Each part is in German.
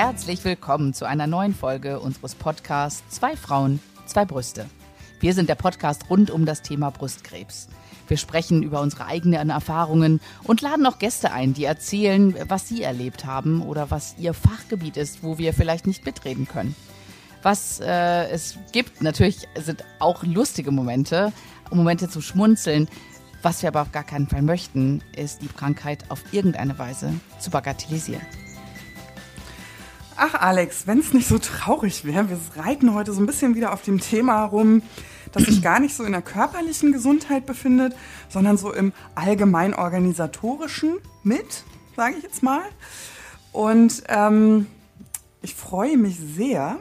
herzlich willkommen zu einer neuen Folge unseres Podcasts Zwei Frauen, zwei Brüste. Wir sind der Podcast rund um das Thema Brustkrebs. Wir sprechen über unsere eigenen Erfahrungen und laden auch Gäste ein, die erzählen, was sie erlebt haben oder was ihr Fachgebiet ist, wo wir vielleicht nicht mitreden können. Was äh, es gibt, natürlich sind auch lustige Momente, Momente zu schmunzeln. Was wir aber auf gar keinen Fall möchten, ist die Krankheit auf irgendeine Weise zu bagatellisieren. Ach Alex, wenn es nicht so traurig wäre, wir reiten heute so ein bisschen wieder auf dem Thema rum, das sich gar nicht so in der körperlichen Gesundheit befindet, sondern so im allgemein organisatorischen mit, sage ich jetzt mal. Und ähm, ich freue mich sehr,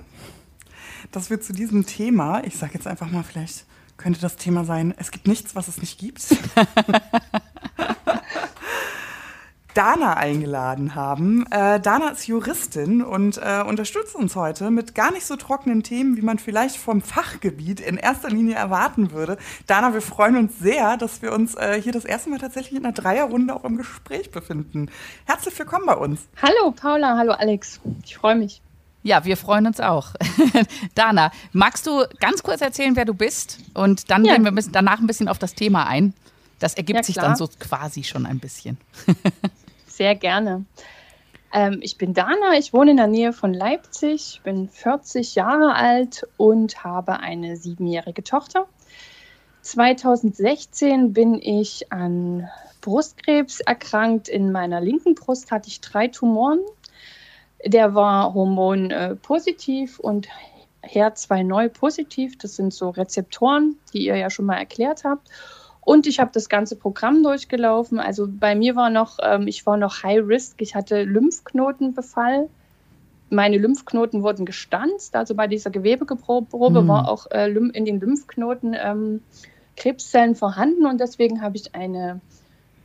dass wir zu diesem Thema, ich sage jetzt einfach mal, vielleicht könnte das Thema sein, es gibt nichts, was es nicht gibt. Dana eingeladen haben. Äh, Dana ist Juristin und äh, unterstützt uns heute mit gar nicht so trockenen Themen, wie man vielleicht vom Fachgebiet in erster Linie erwarten würde. Dana, wir freuen uns sehr, dass wir uns äh, hier das erste Mal tatsächlich in einer Dreierrunde auch im Gespräch befinden. Herzlich willkommen bei uns. Hallo Paula, hallo Alex. Ich freue mich. Ja, wir freuen uns auch. Dana, magst du ganz kurz erzählen, wer du bist? Und dann ja. gehen wir danach ein bisschen auf das Thema ein. Das ergibt ja, sich dann so quasi schon ein bisschen. Sehr gerne. Ähm, ich bin Dana, ich wohne in der Nähe von Leipzig, bin 40 Jahre alt und habe eine siebenjährige Tochter. 2016 bin ich an Brustkrebs erkrankt. In meiner linken Brust hatte ich drei Tumoren. Der war hormonpositiv äh, und HER2 neu positiv. Das sind so Rezeptoren, die ihr ja schon mal erklärt habt. Und ich habe das ganze Programm durchgelaufen. Also bei mir war noch, ähm, ich war noch High Risk. Ich hatte Lymphknotenbefall. Meine Lymphknoten wurden gestanzt. Also bei dieser Gewebeprobe mhm. war auch äh, in den Lymphknoten ähm, Krebszellen vorhanden. Und deswegen habe ich eine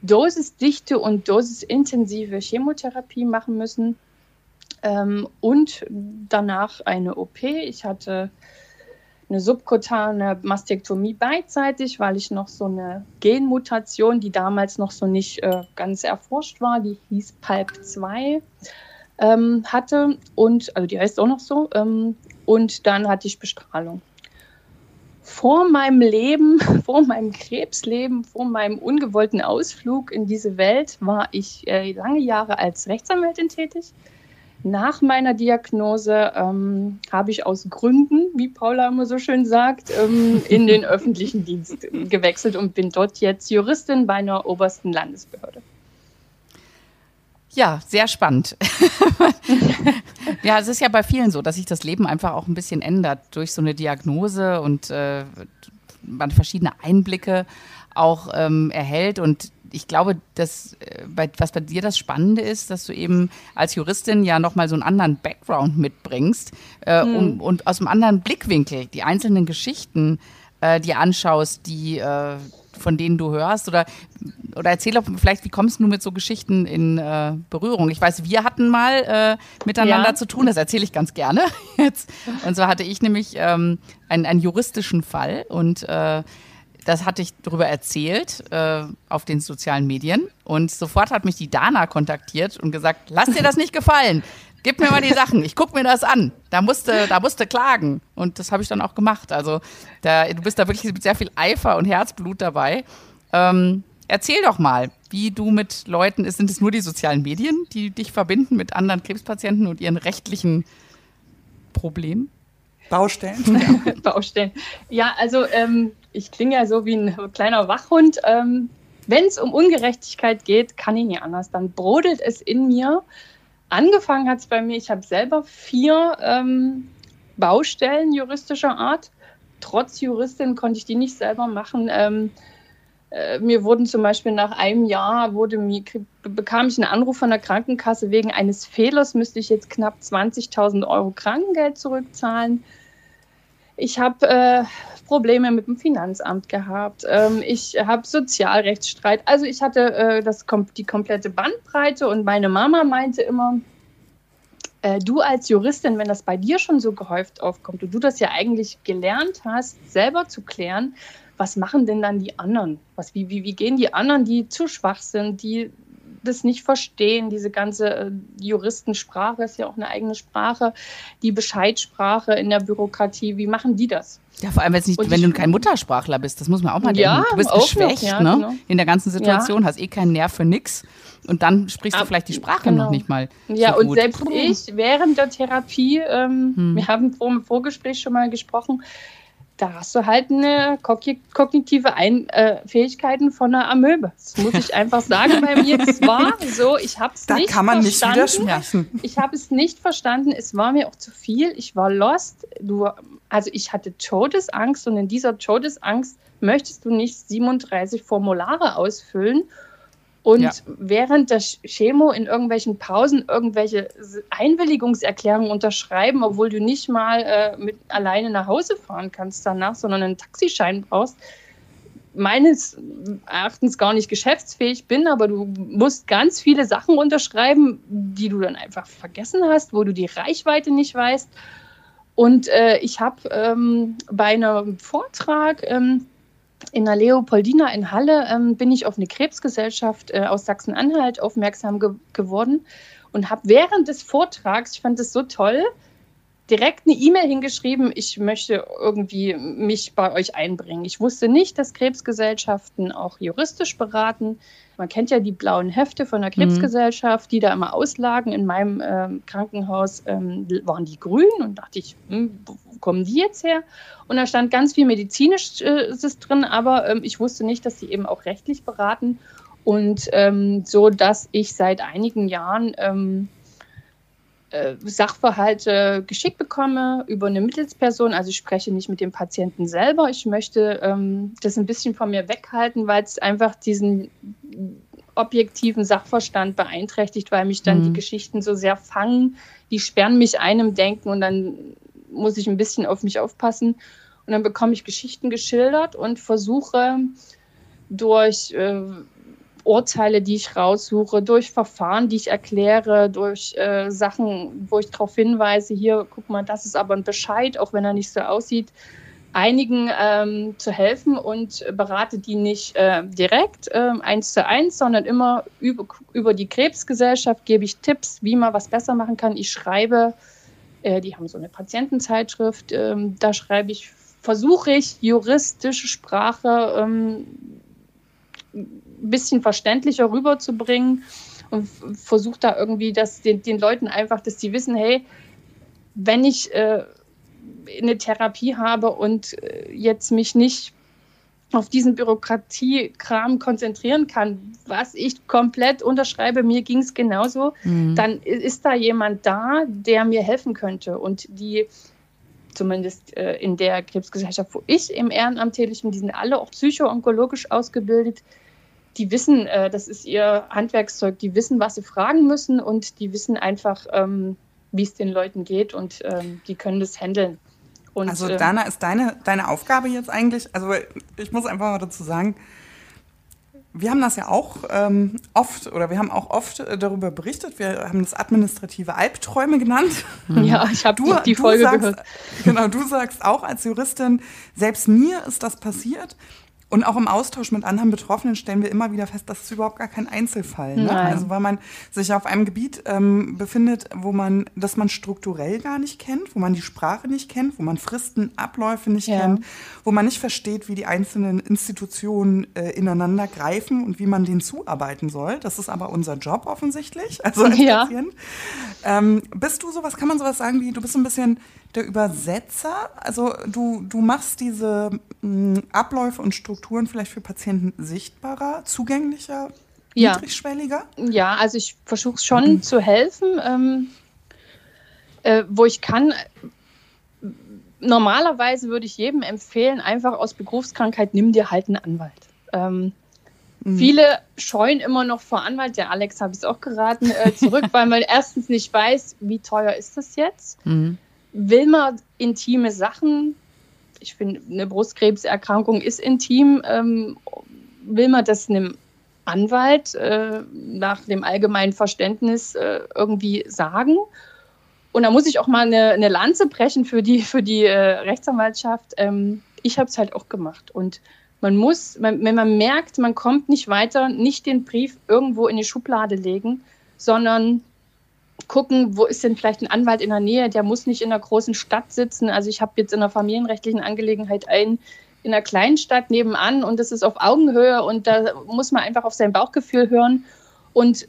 dosisdichte und dosisintensive Chemotherapie machen müssen. Ähm, und danach eine OP. Ich hatte eine subkutane Mastektomie beidseitig, weil ich noch so eine Genmutation, die damals noch so nicht äh, ganz erforscht war, die hieß PALP2, ähm, hatte. Und, also die heißt auch noch so. Ähm, und dann hatte ich Bestrahlung. Vor meinem Leben, vor meinem Krebsleben, vor meinem ungewollten Ausflug in diese Welt war ich äh, lange Jahre als Rechtsanwältin tätig nach meiner Diagnose ähm, habe ich aus Gründen, wie Paula immer so schön sagt, ähm, in den öffentlichen Dienst gewechselt und bin dort jetzt Juristin bei einer obersten Landesbehörde. Ja, sehr spannend. ja, es ist ja bei vielen so, dass sich das Leben einfach auch ein bisschen ändert durch so eine Diagnose und äh, man verschiedene Einblicke auch ähm, erhält. Und ich glaube, dass, äh, was bei dir das Spannende ist, dass du eben als Juristin ja nochmal so einen anderen Background mitbringst äh, hm. um, und aus einem anderen Blickwinkel die einzelnen Geschichten äh, dir anschaust, die äh, von denen du hörst oder oder erzähl doch vielleicht, wie kommst du mit so Geschichten in äh, Berührung? Ich weiß, wir hatten mal äh, miteinander ja. zu tun, das erzähle ich ganz gerne jetzt. Und so hatte ich nämlich ähm, einen, einen juristischen Fall und äh, das hatte ich darüber erzählt äh, auf den sozialen Medien und sofort hat mich die Dana kontaktiert und gesagt, lass dir das nicht gefallen. Gib mir mal die Sachen, ich gucke mir das an. Da musste, da musste klagen. Und das habe ich dann auch gemacht. Also da, du bist da wirklich mit sehr viel Eifer und Herzblut dabei. Ähm, erzähl doch mal, wie du mit Leuten, sind es nur die sozialen Medien, die dich verbinden mit anderen Krebspatienten und ihren rechtlichen Problemen? Baustellen? Ja. Baustellen. Ja, also ähm, ich klinge ja so wie ein kleiner Wachhund. Ähm, Wenn es um Ungerechtigkeit geht, kann ich nicht anders. Dann brodelt es in mir. Angefangen hat es bei mir, ich habe selber vier ähm, Baustellen juristischer Art. Trotz Juristin konnte ich die nicht selber machen. Ähm, äh, mir wurden zum Beispiel nach einem Jahr wurde mir, bekam ich einen Anruf von der Krankenkasse wegen eines Fehlers müsste ich jetzt knapp 20.000 Euro Krankengeld zurückzahlen. Ich habe äh, Probleme mit dem Finanzamt gehabt. Ähm, ich habe Sozialrechtsstreit. Also ich hatte äh, das, die komplette Bandbreite und meine Mama meinte immer, äh, du als Juristin, wenn das bei dir schon so gehäuft aufkommt und du das ja eigentlich gelernt hast, selber zu klären, was machen denn dann die anderen? Was, wie, wie, wie gehen die anderen, die zu schwach sind, die das nicht verstehen. Diese ganze äh, Juristensprache ist ja auch eine eigene Sprache. Die Bescheidsprache in der Bürokratie, wie machen die das? Ja, vor allem, nicht, wenn du kein Muttersprachler bist, das muss man auch mal denken. Ja, du bist geschwächt noch, ja, ne? Genau. in der ganzen Situation, ja. hast eh keinen Nerv für nix und dann sprichst du vielleicht die Sprache genau. noch nicht mal. Ja, so und gut. selbst ich während der Therapie, ähm, hm. wir haben vor dem Vorgespräch schon mal gesprochen, da hast du halt eine kognitive Ein äh, Fähigkeiten von einer Amöbe. Das muss ich einfach sagen bei mir. Es war so, ich habe es nicht kann man verstanden. nicht widersprechen. Ich habe es nicht verstanden. Es war mir auch zu viel. Ich war lost. Du, also ich hatte Todesangst und in dieser Todesangst möchtest du nicht 37 Formulare ausfüllen und ja. während der Chemo in irgendwelchen Pausen irgendwelche Einwilligungserklärungen unterschreiben, obwohl du nicht mal äh, mit alleine nach Hause fahren kannst danach, sondern einen Taxischein brauchst, meines Erachtens gar nicht geschäftsfähig bin, aber du musst ganz viele Sachen unterschreiben, die du dann einfach vergessen hast, wo du die Reichweite nicht weißt. Und äh, ich habe ähm, bei einem Vortrag ähm, in der Leopoldina in Halle ähm, bin ich auf eine Krebsgesellschaft äh, aus Sachsen-Anhalt aufmerksam ge geworden und habe während des Vortrags, ich fand es so toll, direkt eine E-Mail hingeschrieben, ich möchte irgendwie mich bei euch einbringen. Ich wusste nicht, dass Krebsgesellschaften auch juristisch beraten. Man kennt ja die blauen Hefte von der mhm. Krebsgesellschaft, die da immer auslagen. In meinem äh, Krankenhaus ähm, waren die grün und dachte ich, hm, kommen die jetzt her? Und da stand ganz viel Medizinisches drin, aber ähm, ich wusste nicht, dass sie eben auch rechtlich beraten. Und ähm, so, dass ich seit einigen Jahren ähm, äh, Sachverhalte geschickt bekomme über eine Mittelsperson. Also ich spreche nicht mit dem Patienten selber. Ich möchte ähm, das ein bisschen von mir weghalten, weil es einfach diesen objektiven Sachverstand beeinträchtigt, weil mich dann mhm. die Geschichten so sehr fangen. Die sperren mich einem Denken und dann muss ich ein bisschen auf mich aufpassen. Und dann bekomme ich Geschichten geschildert und versuche durch äh, Urteile, die ich raussuche, durch Verfahren, die ich erkläre, durch äh, Sachen, wo ich darauf hinweise, hier, guck mal, das ist aber ein Bescheid, auch wenn er nicht so aussieht, einigen ähm, zu helfen und berate die nicht äh, direkt äh, eins zu eins, sondern immer über, über die Krebsgesellschaft gebe ich Tipps, wie man was besser machen kann. Ich schreibe, äh, die haben so eine Patientenzeitschrift, ähm, da schreibe ich, versuche ich juristische Sprache ähm, ein bisschen verständlicher rüberzubringen und versuche da irgendwie das, den, den Leuten einfach, dass sie wissen, hey, wenn ich äh, eine Therapie habe und äh, jetzt mich nicht auf diesen Bürokratiekram konzentrieren kann, was ich komplett unterschreibe, mir ging es genauso, mhm. dann ist da jemand da, der mir helfen könnte. Und die, zumindest äh, in der Krebsgesellschaft, wo ich im Ehrenamt tätig bin, die sind alle auch psychoonkologisch ausgebildet die wissen, äh, das ist ihr Handwerkszeug, die wissen, was sie fragen müssen und die wissen einfach, ähm, wie es den Leuten geht und ähm, die können das handeln. Und, also ähm, Dana, ist deine, deine Aufgabe jetzt eigentlich, also ich muss einfach mal dazu sagen, wir haben das ja auch ähm, oft oder wir haben auch oft äh, darüber berichtet. Wir haben das administrative Albträume genannt. Ja, ich habe die, die Folge sagst, gehört. Genau, du sagst auch als Juristin, selbst mir ist das passiert. Und auch im Austausch mit anderen Betroffenen stellen wir immer wieder fest, das ist überhaupt gar kein Einzelfall. Ne? Also weil man sich auf einem Gebiet ähm, befindet, wo man, das man strukturell gar nicht kennt, wo man die Sprache nicht kennt, wo man Fristen, Abläufe nicht ja. kennt, wo man nicht versteht, wie die einzelnen Institutionen äh, ineinander greifen und wie man denen zuarbeiten soll. Das ist aber unser Job offensichtlich, also als ja. Patient. Ähm, bist du sowas, kann man sowas sagen wie, du bist ein bisschen der Übersetzer? Also du, du machst diese mh, Abläufe und Strukturen vielleicht für Patienten sichtbarer, zugänglicher, ja. niedrigschwelliger? Ja, also ich versuche schon mhm. zu helfen, ähm, äh, wo ich kann. Normalerweise würde ich jedem empfehlen, einfach aus Berufskrankheit, nimm dir halt einen Anwalt. Ähm, mhm. Viele scheuen immer noch vor Anwalt, der Alex habe ich es auch geraten, äh, zurück, weil man erstens nicht weiß, wie teuer ist das jetzt. Mhm will man intime Sachen, ich finde, eine Brustkrebserkrankung ist intim, ähm, will man das einem Anwalt äh, nach dem allgemeinen Verständnis äh, irgendwie sagen? Und da muss ich auch mal eine, eine Lanze brechen für die, für die äh, Rechtsanwaltschaft. Ähm, ich habe es halt auch gemacht. Und Man muss, wenn man merkt, man kommt nicht weiter, nicht den Brief irgendwo in die Schublade legen, sondern gucken, wo ist denn vielleicht ein Anwalt in der Nähe, der muss nicht in einer großen Stadt sitzen. Also ich habe jetzt in einer familienrechtlichen Angelegenheit einen in einer kleinen Stadt nebenan und das ist auf Augenhöhe und da muss man einfach auf sein Bauchgefühl hören. Und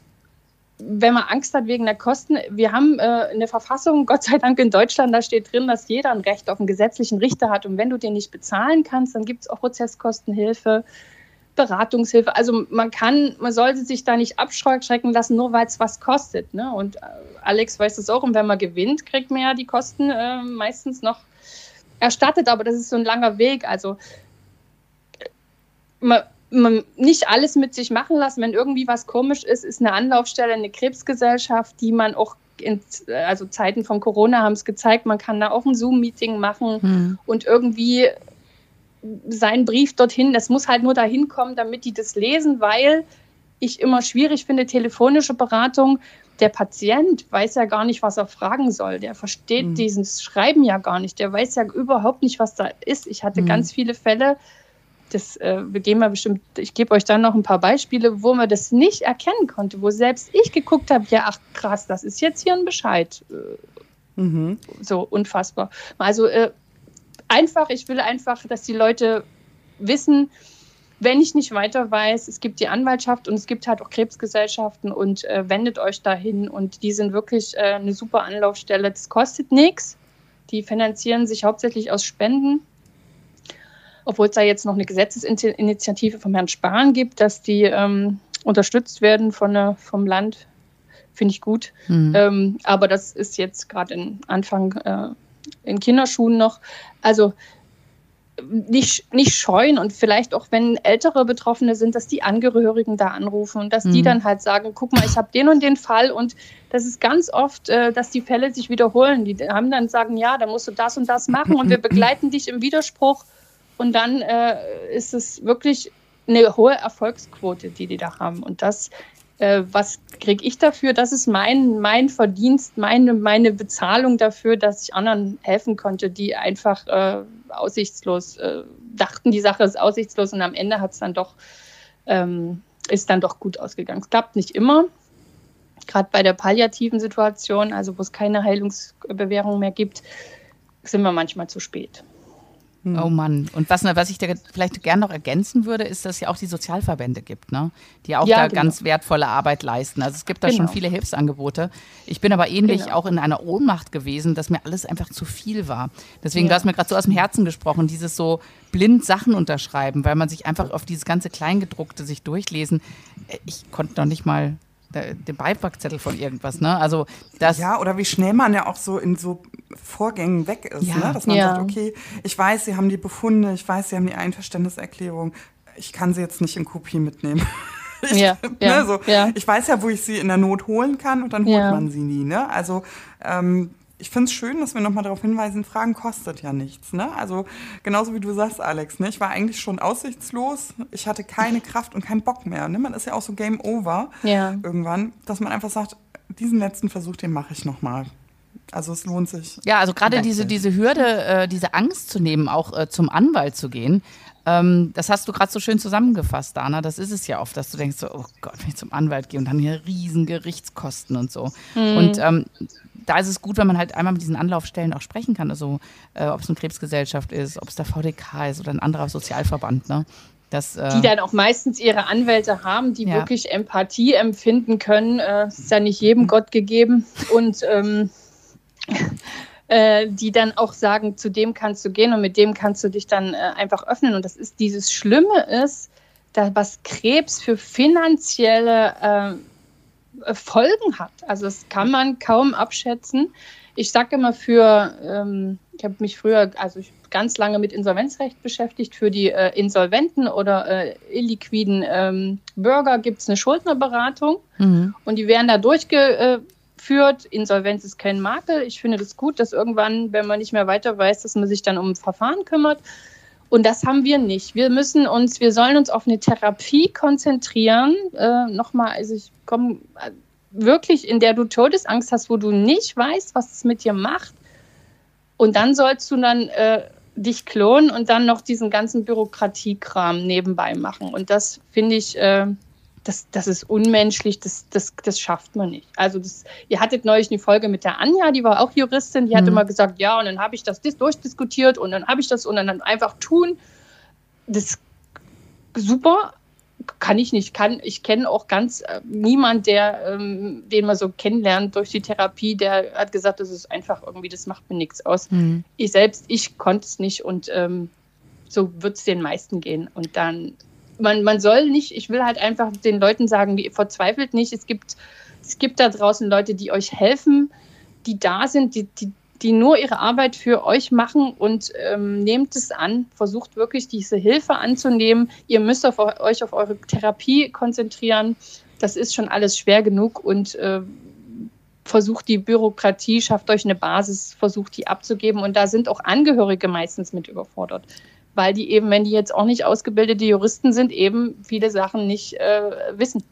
wenn man Angst hat wegen der Kosten, wir haben äh, eine Verfassung, Gott sei Dank in Deutschland, da steht drin, dass jeder ein Recht auf einen gesetzlichen Richter hat. Und wenn du den nicht bezahlen kannst, dann gibt es auch Prozesskostenhilfe. Beratungshilfe. Also man kann, man sollte sich da nicht abschrecken lassen, nur weil es was kostet. Ne? Und äh, Alex weiß das auch. Und wenn man gewinnt, kriegt man ja die Kosten äh, meistens noch erstattet. Aber das ist so ein langer Weg. Also man, man nicht alles mit sich machen lassen. Wenn irgendwie was komisch ist, ist eine Anlaufstelle, eine Krebsgesellschaft, die man auch in also Zeiten von Corona haben es gezeigt, man kann da auch ein Zoom-Meeting machen hm. und irgendwie seinen Brief dorthin. Das muss halt nur dahin kommen, damit die das lesen, weil ich immer schwierig finde, telefonische Beratung. Der Patient weiß ja gar nicht, was er fragen soll. Der versteht mhm. dieses Schreiben ja gar nicht. Der weiß ja überhaupt nicht, was da ist. Ich hatte mhm. ganz viele Fälle, das, äh, wir gehen mal bestimmt, ich gebe euch dann noch ein paar Beispiele, wo man das nicht erkennen konnte, wo selbst ich geguckt habe, ja, ach krass, das ist jetzt hier ein Bescheid. Äh, mhm. So unfassbar. Also äh, einfach, ich will einfach, dass die Leute wissen, wenn ich nicht weiter weiß, es gibt die Anwaltschaft und es gibt halt auch Krebsgesellschaften und äh, wendet euch dahin und die sind wirklich äh, eine super Anlaufstelle. Das kostet nichts. Die finanzieren sich hauptsächlich aus Spenden. Obwohl es da jetzt noch eine Gesetzesinitiative vom Herrn Spahn gibt, dass die ähm, unterstützt werden von, äh, vom Land, finde ich gut. Mhm. Ähm, aber das ist jetzt gerade in Anfang äh, in Kinderschuhen noch. Also nicht, nicht scheuen und vielleicht auch, wenn ältere Betroffene sind, dass die Angehörigen da anrufen und dass mhm. die dann halt sagen, guck mal, ich habe den und den Fall und das ist ganz oft, äh, dass die Fälle sich wiederholen. Die haben dann sagen, ja, da musst du das und das machen und wir begleiten dich im Widerspruch und dann äh, ist es wirklich eine hohe Erfolgsquote, die die da haben und das äh, was kriege ich dafür? Das ist mein, mein Verdienst, meine, meine Bezahlung dafür, dass ich anderen helfen konnte, die einfach äh, aussichtslos äh, dachten, die Sache ist aussichtslos und am Ende hat es dann doch, ähm, ist dann doch gut ausgegangen. Es klappt nicht immer. Gerade bei der palliativen Situation, also wo es keine Heilungsbewährung mehr gibt, sind wir manchmal zu spät. Hm. Oh Mann. Und was, was ich da vielleicht gerne noch ergänzen würde, ist, dass es ja auch die Sozialverbände gibt, ne? die auch ja, da genau. ganz wertvolle Arbeit leisten. Also es gibt da genau. schon viele Hilfsangebote. Ich bin aber ähnlich genau. auch in einer Ohnmacht gewesen, dass mir alles einfach zu viel war. Deswegen, ja. du hast mir gerade so aus dem Herzen gesprochen, dieses so blind Sachen unterschreiben, weil man sich einfach auf dieses ganze Kleingedruckte sich durchlesen. Äh, ich konnte noch nicht mal den Beipackzettel von irgendwas, ne? Also das ja, oder wie schnell man ja auch so in so Vorgängen weg ist, ja. ne? Dass man ja. sagt, okay, ich weiß, Sie haben die Befunde, ich weiß, Sie haben die Einverständniserklärung, ich kann sie jetzt nicht in Kopie mitnehmen. Ich, ja, ne, so, ja. ich weiß ja, wo ich sie in der Not holen kann und dann holt ja. man sie nie. Ne? Also ähm, ich finde es schön, dass wir nochmal darauf hinweisen, Fragen kostet ja nichts. Ne? Also genauso wie du sagst, Alex, ne? ich war eigentlich schon aussichtslos. Ich hatte keine Kraft und keinen Bock mehr. Ne? Man ist ja auch so Game Over ja. irgendwann, dass man einfach sagt, diesen letzten Versuch, den mache ich nochmal. Also es lohnt sich. Ja, also gerade diese, diese Hürde, äh, diese Angst zu nehmen, auch äh, zum Anwalt zu gehen, ähm, das hast du gerade so schön zusammengefasst, Dana. Das ist es ja oft, dass du denkst, so, oh Gott, wenn ich zum Anwalt gehe und dann hier riesen Gerichtskosten und so. Mhm. Und ähm, da ist es gut, wenn man halt einmal mit diesen Anlaufstellen auch sprechen kann. Also äh, ob es eine Krebsgesellschaft ist, ob es der VDK ist oder ein anderer Sozialverband. Ne? Das, äh, die dann auch meistens ihre Anwälte haben, die ja. wirklich Empathie empfinden können. Äh, ist ja nicht jedem mhm. Gott gegeben. Und ähm, äh, die dann auch sagen, zu dem kannst du gehen und mit dem kannst du dich dann äh, einfach öffnen. Und das ist dieses Schlimme ist, da, was Krebs für finanzielle äh, äh, Folgen hat. Also das kann man kaum abschätzen. Ich sage immer für, ähm, ich habe mich früher, also ganz lange mit Insolvenzrecht beschäftigt. Für die äh, Insolventen oder äh, illiquiden ähm, Bürger gibt es eine Schuldnerberatung mhm. und die werden da durchgeführt. Insolvenz ist kein Makel. Ich finde das gut, dass irgendwann, wenn man nicht mehr weiter weiß, dass man sich dann um Verfahren kümmert. Und das haben wir nicht. Wir müssen uns, wir sollen uns auf eine Therapie konzentrieren. Äh, Nochmal, also ich komme äh, wirklich, in der du Todesangst hast, wo du nicht weißt, was es mit dir macht. Und dann sollst du dann äh, dich klonen und dann noch diesen ganzen Bürokratiekram nebenbei machen. Und das finde ich, äh, das, das ist unmenschlich, das, das, das schafft man nicht. Also das, ihr hattet neulich eine Folge mit der Anja, die war auch Juristin, die mhm. hat immer gesagt, ja, und dann habe ich das durchdiskutiert und dann habe ich das und dann einfach tun. Das super, kann ich nicht. Kann, ich kenne auch ganz äh, niemand, der, ähm, den man so kennenlernt durch die Therapie, der hat gesagt, das ist einfach irgendwie, das macht mir nichts aus. Mhm. Ich selbst, ich konnte es nicht und ähm, so wird es den meisten gehen. Und dann man, man soll nicht, ich will halt einfach den Leuten sagen, verzweifelt nicht. Es gibt, es gibt da draußen Leute, die euch helfen, die da sind, die, die, die nur ihre Arbeit für euch machen und ähm, nehmt es an, versucht wirklich diese Hilfe anzunehmen. Ihr müsst auf, euch auf eure Therapie konzentrieren. Das ist schon alles schwer genug und äh, versucht die Bürokratie, schafft euch eine Basis, versucht die abzugeben. Und da sind auch Angehörige meistens mit überfordert weil die eben, wenn die jetzt auch nicht ausgebildete Juristen sind, eben viele Sachen nicht äh, wissen.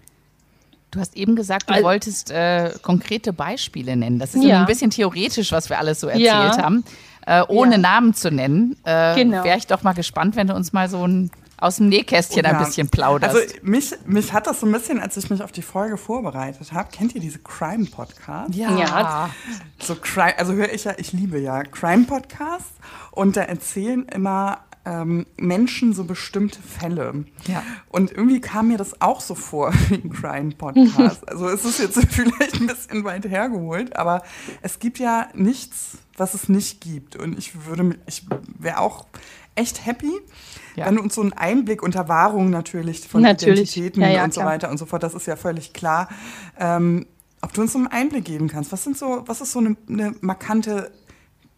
Du hast eben gesagt, du also, wolltest äh, konkrete Beispiele nennen. Das ist ja. ein bisschen theoretisch, was wir alles so erzählt ja. haben. Äh, ohne ja. Namen zu nennen, äh, genau. wäre ich doch mal gespannt, wenn du uns mal so ein aus dem Nähkästchen ein bisschen plauderst. Also mich, mich hat das so ein bisschen, als ich mich auf die Folge vorbereitet habe, kennt ihr diese Crime-Podcasts? Ja. ja. So Crime, also höre ich ja, ich liebe ja Crime-Podcasts und da erzählen immer ähm, Menschen so bestimmte Fälle. Ja. Und irgendwie kam mir das auch so vor wie ein Crime-Podcast. also es ist jetzt vielleicht ein bisschen weit hergeholt, aber es gibt ja nichts, was es nicht gibt. Und ich würde, ich wäre auch echt happy, ja. wenn du uns so einen Einblick unter Wahrung natürlich von natürlich. Identitäten ja, ja, und so weiter und so fort, das ist ja völlig klar. Ähm, ob du uns so einen Einblick geben kannst, was sind so, was ist so eine, eine markante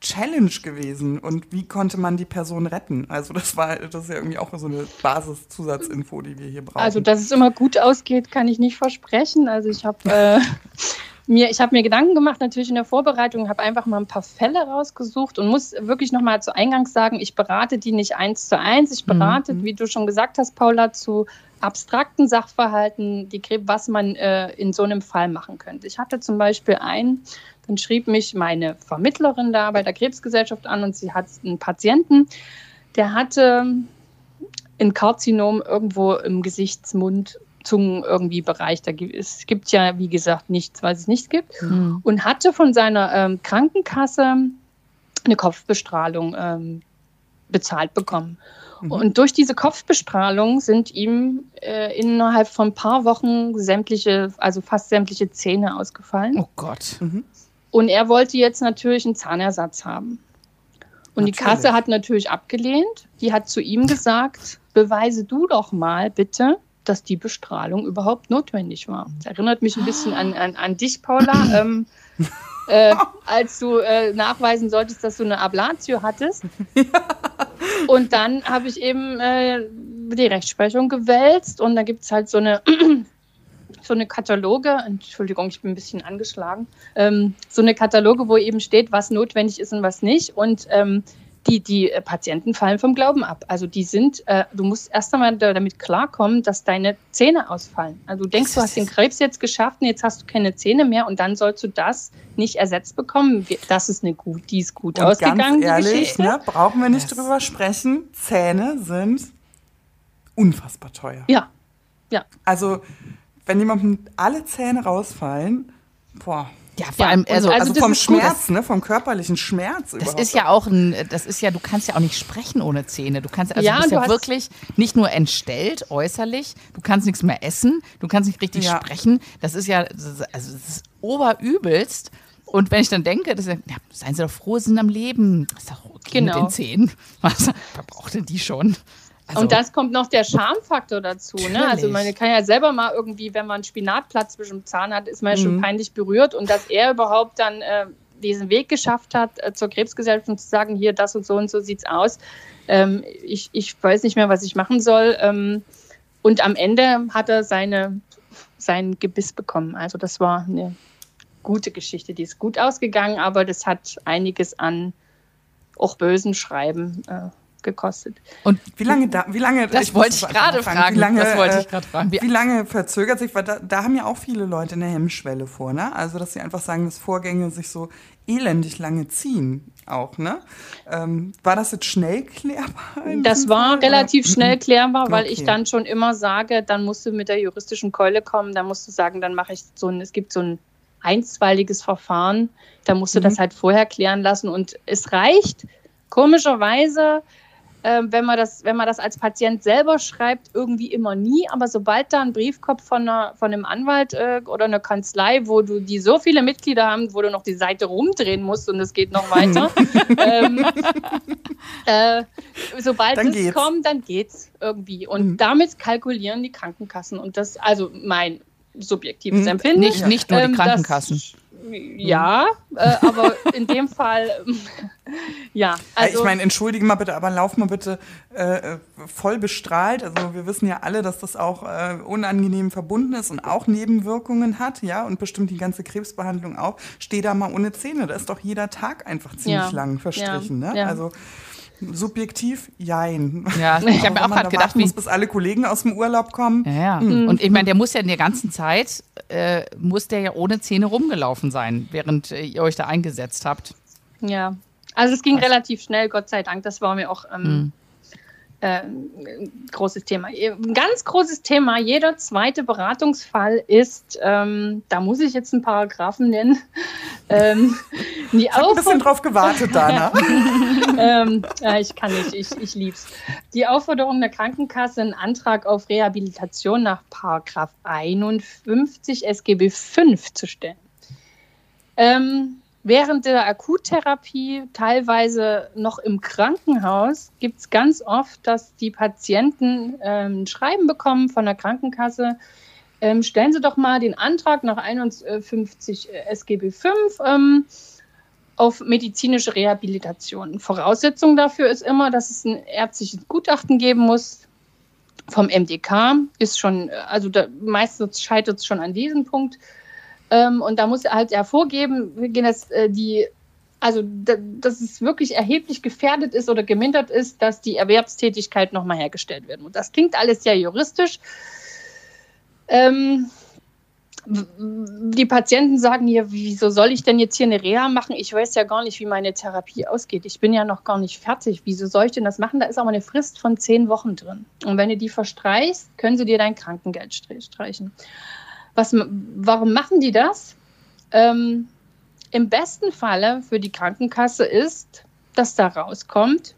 Challenge gewesen und wie konnte man die Person retten? Also das war das ist ja irgendwie auch so eine Basiszusatzinfo, die wir hier brauchen. Also dass es immer gut ausgeht, kann ich nicht versprechen. Also ich habe äh, mir ich habe mir Gedanken gemacht natürlich in der Vorbereitung, habe einfach mal ein paar Fälle rausgesucht und muss wirklich noch mal zu Eingangs sagen, ich berate die nicht eins zu eins, ich berate, mhm. wie du schon gesagt hast, Paula, zu abstrakten Sachverhalten, die, was man äh, in so einem Fall machen könnte. Ich hatte zum Beispiel einen, dann schrieb mich meine Vermittlerin da bei der Krebsgesellschaft an und sie hat einen Patienten, der hatte ein Karzinom irgendwo im Gesichtsmund, Zungen irgendwie Bereich. Da gibt, es gibt ja, wie gesagt, nichts, was es nicht gibt. Mhm. Und hatte von seiner ähm, Krankenkasse eine Kopfbestrahlung ähm, bezahlt bekommen. Mhm. Und durch diese Kopfbestrahlung sind ihm äh, innerhalb von ein paar Wochen sämtliche, also fast sämtliche Zähne ausgefallen. Oh Gott. Mhm. Und er wollte jetzt natürlich einen Zahnersatz haben. Und natürlich. die Kasse hat natürlich abgelehnt. Die hat zu ihm gesagt, beweise du doch mal bitte, dass die Bestrahlung überhaupt notwendig war. Das erinnert mich ein bisschen an, an, an dich, Paula, ähm, äh, als du äh, nachweisen solltest, dass du eine Ablatio hattest. Und dann habe ich eben äh, die Rechtsprechung gewälzt und da gibt es halt so eine so eine Kataloge, Entschuldigung, ich bin ein bisschen angeschlagen, ähm, so eine Kataloge, wo eben steht, was notwendig ist und was nicht. Und ähm, die, die Patienten fallen vom Glauben ab. Also die sind, äh, du musst erst einmal damit klarkommen, dass deine Zähne ausfallen. Also du denkst, du hast den Krebs jetzt geschafft und jetzt hast du keine Zähne mehr und dann sollst du das nicht ersetzt bekommen. Das ist eine gut, die ist gut und ausgegangen. Ganz ehrlich, ne, brauchen wir nicht yes. drüber sprechen. Zähne sind unfassbar teuer. Ja. Ja. Also wenn jemandem alle Zähne rausfallen, boah. Ja, vor allem, also, also, also vom Schmerz, ne, vom körperlichen Schmerz. Das ist ja auch ein, das ist ja, du kannst ja auch nicht sprechen ohne Zähne. Du kannst, also ja, du bist du ja wirklich nicht nur entstellt äußerlich, du kannst nichts mehr essen, du kannst nicht richtig ja. sprechen. Das ist ja, also das ist oberübelst. Und wenn ich dann denke, das ist, ja, seien Sie doch froh, Sie sind am Leben. Das ist doch okay genau. mit den Zähnen. Was, wer braucht denn die schon? Also, und das kommt noch der Schamfaktor dazu. Ne? Also man kann ja selber mal irgendwie, wenn man Spinatplatz zwischen dem Zahn hat, ist man ja schon mhm. peinlich berührt. Und dass er überhaupt dann äh, diesen Weg geschafft hat äh, zur Krebsgesellschaft und zu sagen, hier, das und so und so sieht's aus. Ähm, ich, ich weiß nicht mehr, was ich machen soll. Ähm, und am Ende hat er seine, sein Gebiss bekommen. Also das war eine gute Geschichte. Die ist gut ausgegangen, aber das hat einiges an auch bösen Schreiben äh, gekostet. Und wie lange da, wie lange, das wollte ich gerade fragen, wie lange, das wollte ich gerade fragen. Wie, wie, lange verzögert sich, weil da, da haben ja auch viele Leute eine Hemmschwelle vor, ne? Also, dass sie einfach sagen, dass Vorgänge sich so elendig lange ziehen auch, ne? Ähm, war das jetzt schnell klärbar? Das war Fall, relativ oder? schnell klärbar, weil okay. ich dann schon immer sage, dann musst du mit der juristischen Keule kommen, dann musst du sagen, dann mache ich so ein, es gibt so ein einstweiliges Verfahren, da musst du mhm. das halt vorher klären lassen und es reicht komischerweise äh, wenn, man das, wenn man das als Patient selber schreibt, irgendwie immer nie. Aber sobald da ein Briefkopf von, einer, von einem Anwalt äh, oder einer Kanzlei, wo du die so viele Mitglieder haben, wo du noch die Seite rumdrehen musst und es geht noch weiter, ähm, äh, sobald dann es geht's. kommt, dann geht's irgendwie. Und mhm. damit kalkulieren die Krankenkassen. Und das, also mein subjektives mhm. Empfinden. Nicht, nicht nur die ähm, Krankenkassen. Das, ja, äh, aber in dem Fall, ja. Also, ich meine, entschuldige mal bitte, aber lauf mal bitte äh, voll bestrahlt. Also wir wissen ja alle, dass das auch äh, unangenehm verbunden ist und auch Nebenwirkungen hat, ja, und bestimmt die ganze Krebsbehandlung auch. Steh da mal ohne Zähne. Da ist doch jeder Tag einfach ziemlich ja. lang verstrichen, ja. ne? Ja. Also Subjektiv, jein. Ja, ich habe mir auch gerade gedacht, wie, bis alle Kollegen aus dem Urlaub kommen. Ja, ja. Mhm. Und ich meine, der muss ja in der ganzen Zeit, äh, muss der ja ohne Zähne rumgelaufen sein, während äh, ihr euch da eingesetzt habt. Ja, also es ging Was? relativ schnell, Gott sei Dank. Das war mir auch ähm, mhm. Äh, ein großes Thema. Ein ganz großes Thema, jeder zweite Beratungsfall ist, ähm, da muss ich jetzt einen Paragraphen nennen. ähm, ich habe ein bisschen drauf gewartet, Dana. ähm, ja, ich kann nicht, ich, ich lieb's. Die Aufforderung der Krankenkasse, einen Antrag auf Rehabilitation nach Paragraph 51 SGB 5 zu stellen. Ähm, Während der Akuttherapie, teilweise noch im Krankenhaus, gibt es ganz oft, dass die Patienten ähm, ein Schreiben bekommen von der Krankenkasse. Ähm, stellen Sie doch mal den Antrag nach 51 SGB 5 ähm, auf medizinische Rehabilitation. Voraussetzung dafür ist immer, dass es ein ärztliches Gutachten geben muss vom MDK. Ist schon, also da, meistens scheitert es schon an diesem Punkt. Ähm, und da muss er halt hervorgeben, dass äh, die, also dass es wirklich erheblich gefährdet ist oder gemindert ist, dass die Erwerbstätigkeit nochmal hergestellt werden. Und das klingt alles sehr juristisch. Ähm, die Patienten sagen hier, wieso soll ich denn jetzt hier eine Reha machen? Ich weiß ja gar nicht, wie meine Therapie ausgeht. Ich bin ja noch gar nicht fertig. Wieso soll ich denn das machen? Da ist aber eine Frist von zehn Wochen drin. Und wenn du die verstreichst, können sie dir dein Krankengeld streichen. Was, warum machen die das? Ähm, Im besten Falle für die Krankenkasse ist, dass da rauskommt,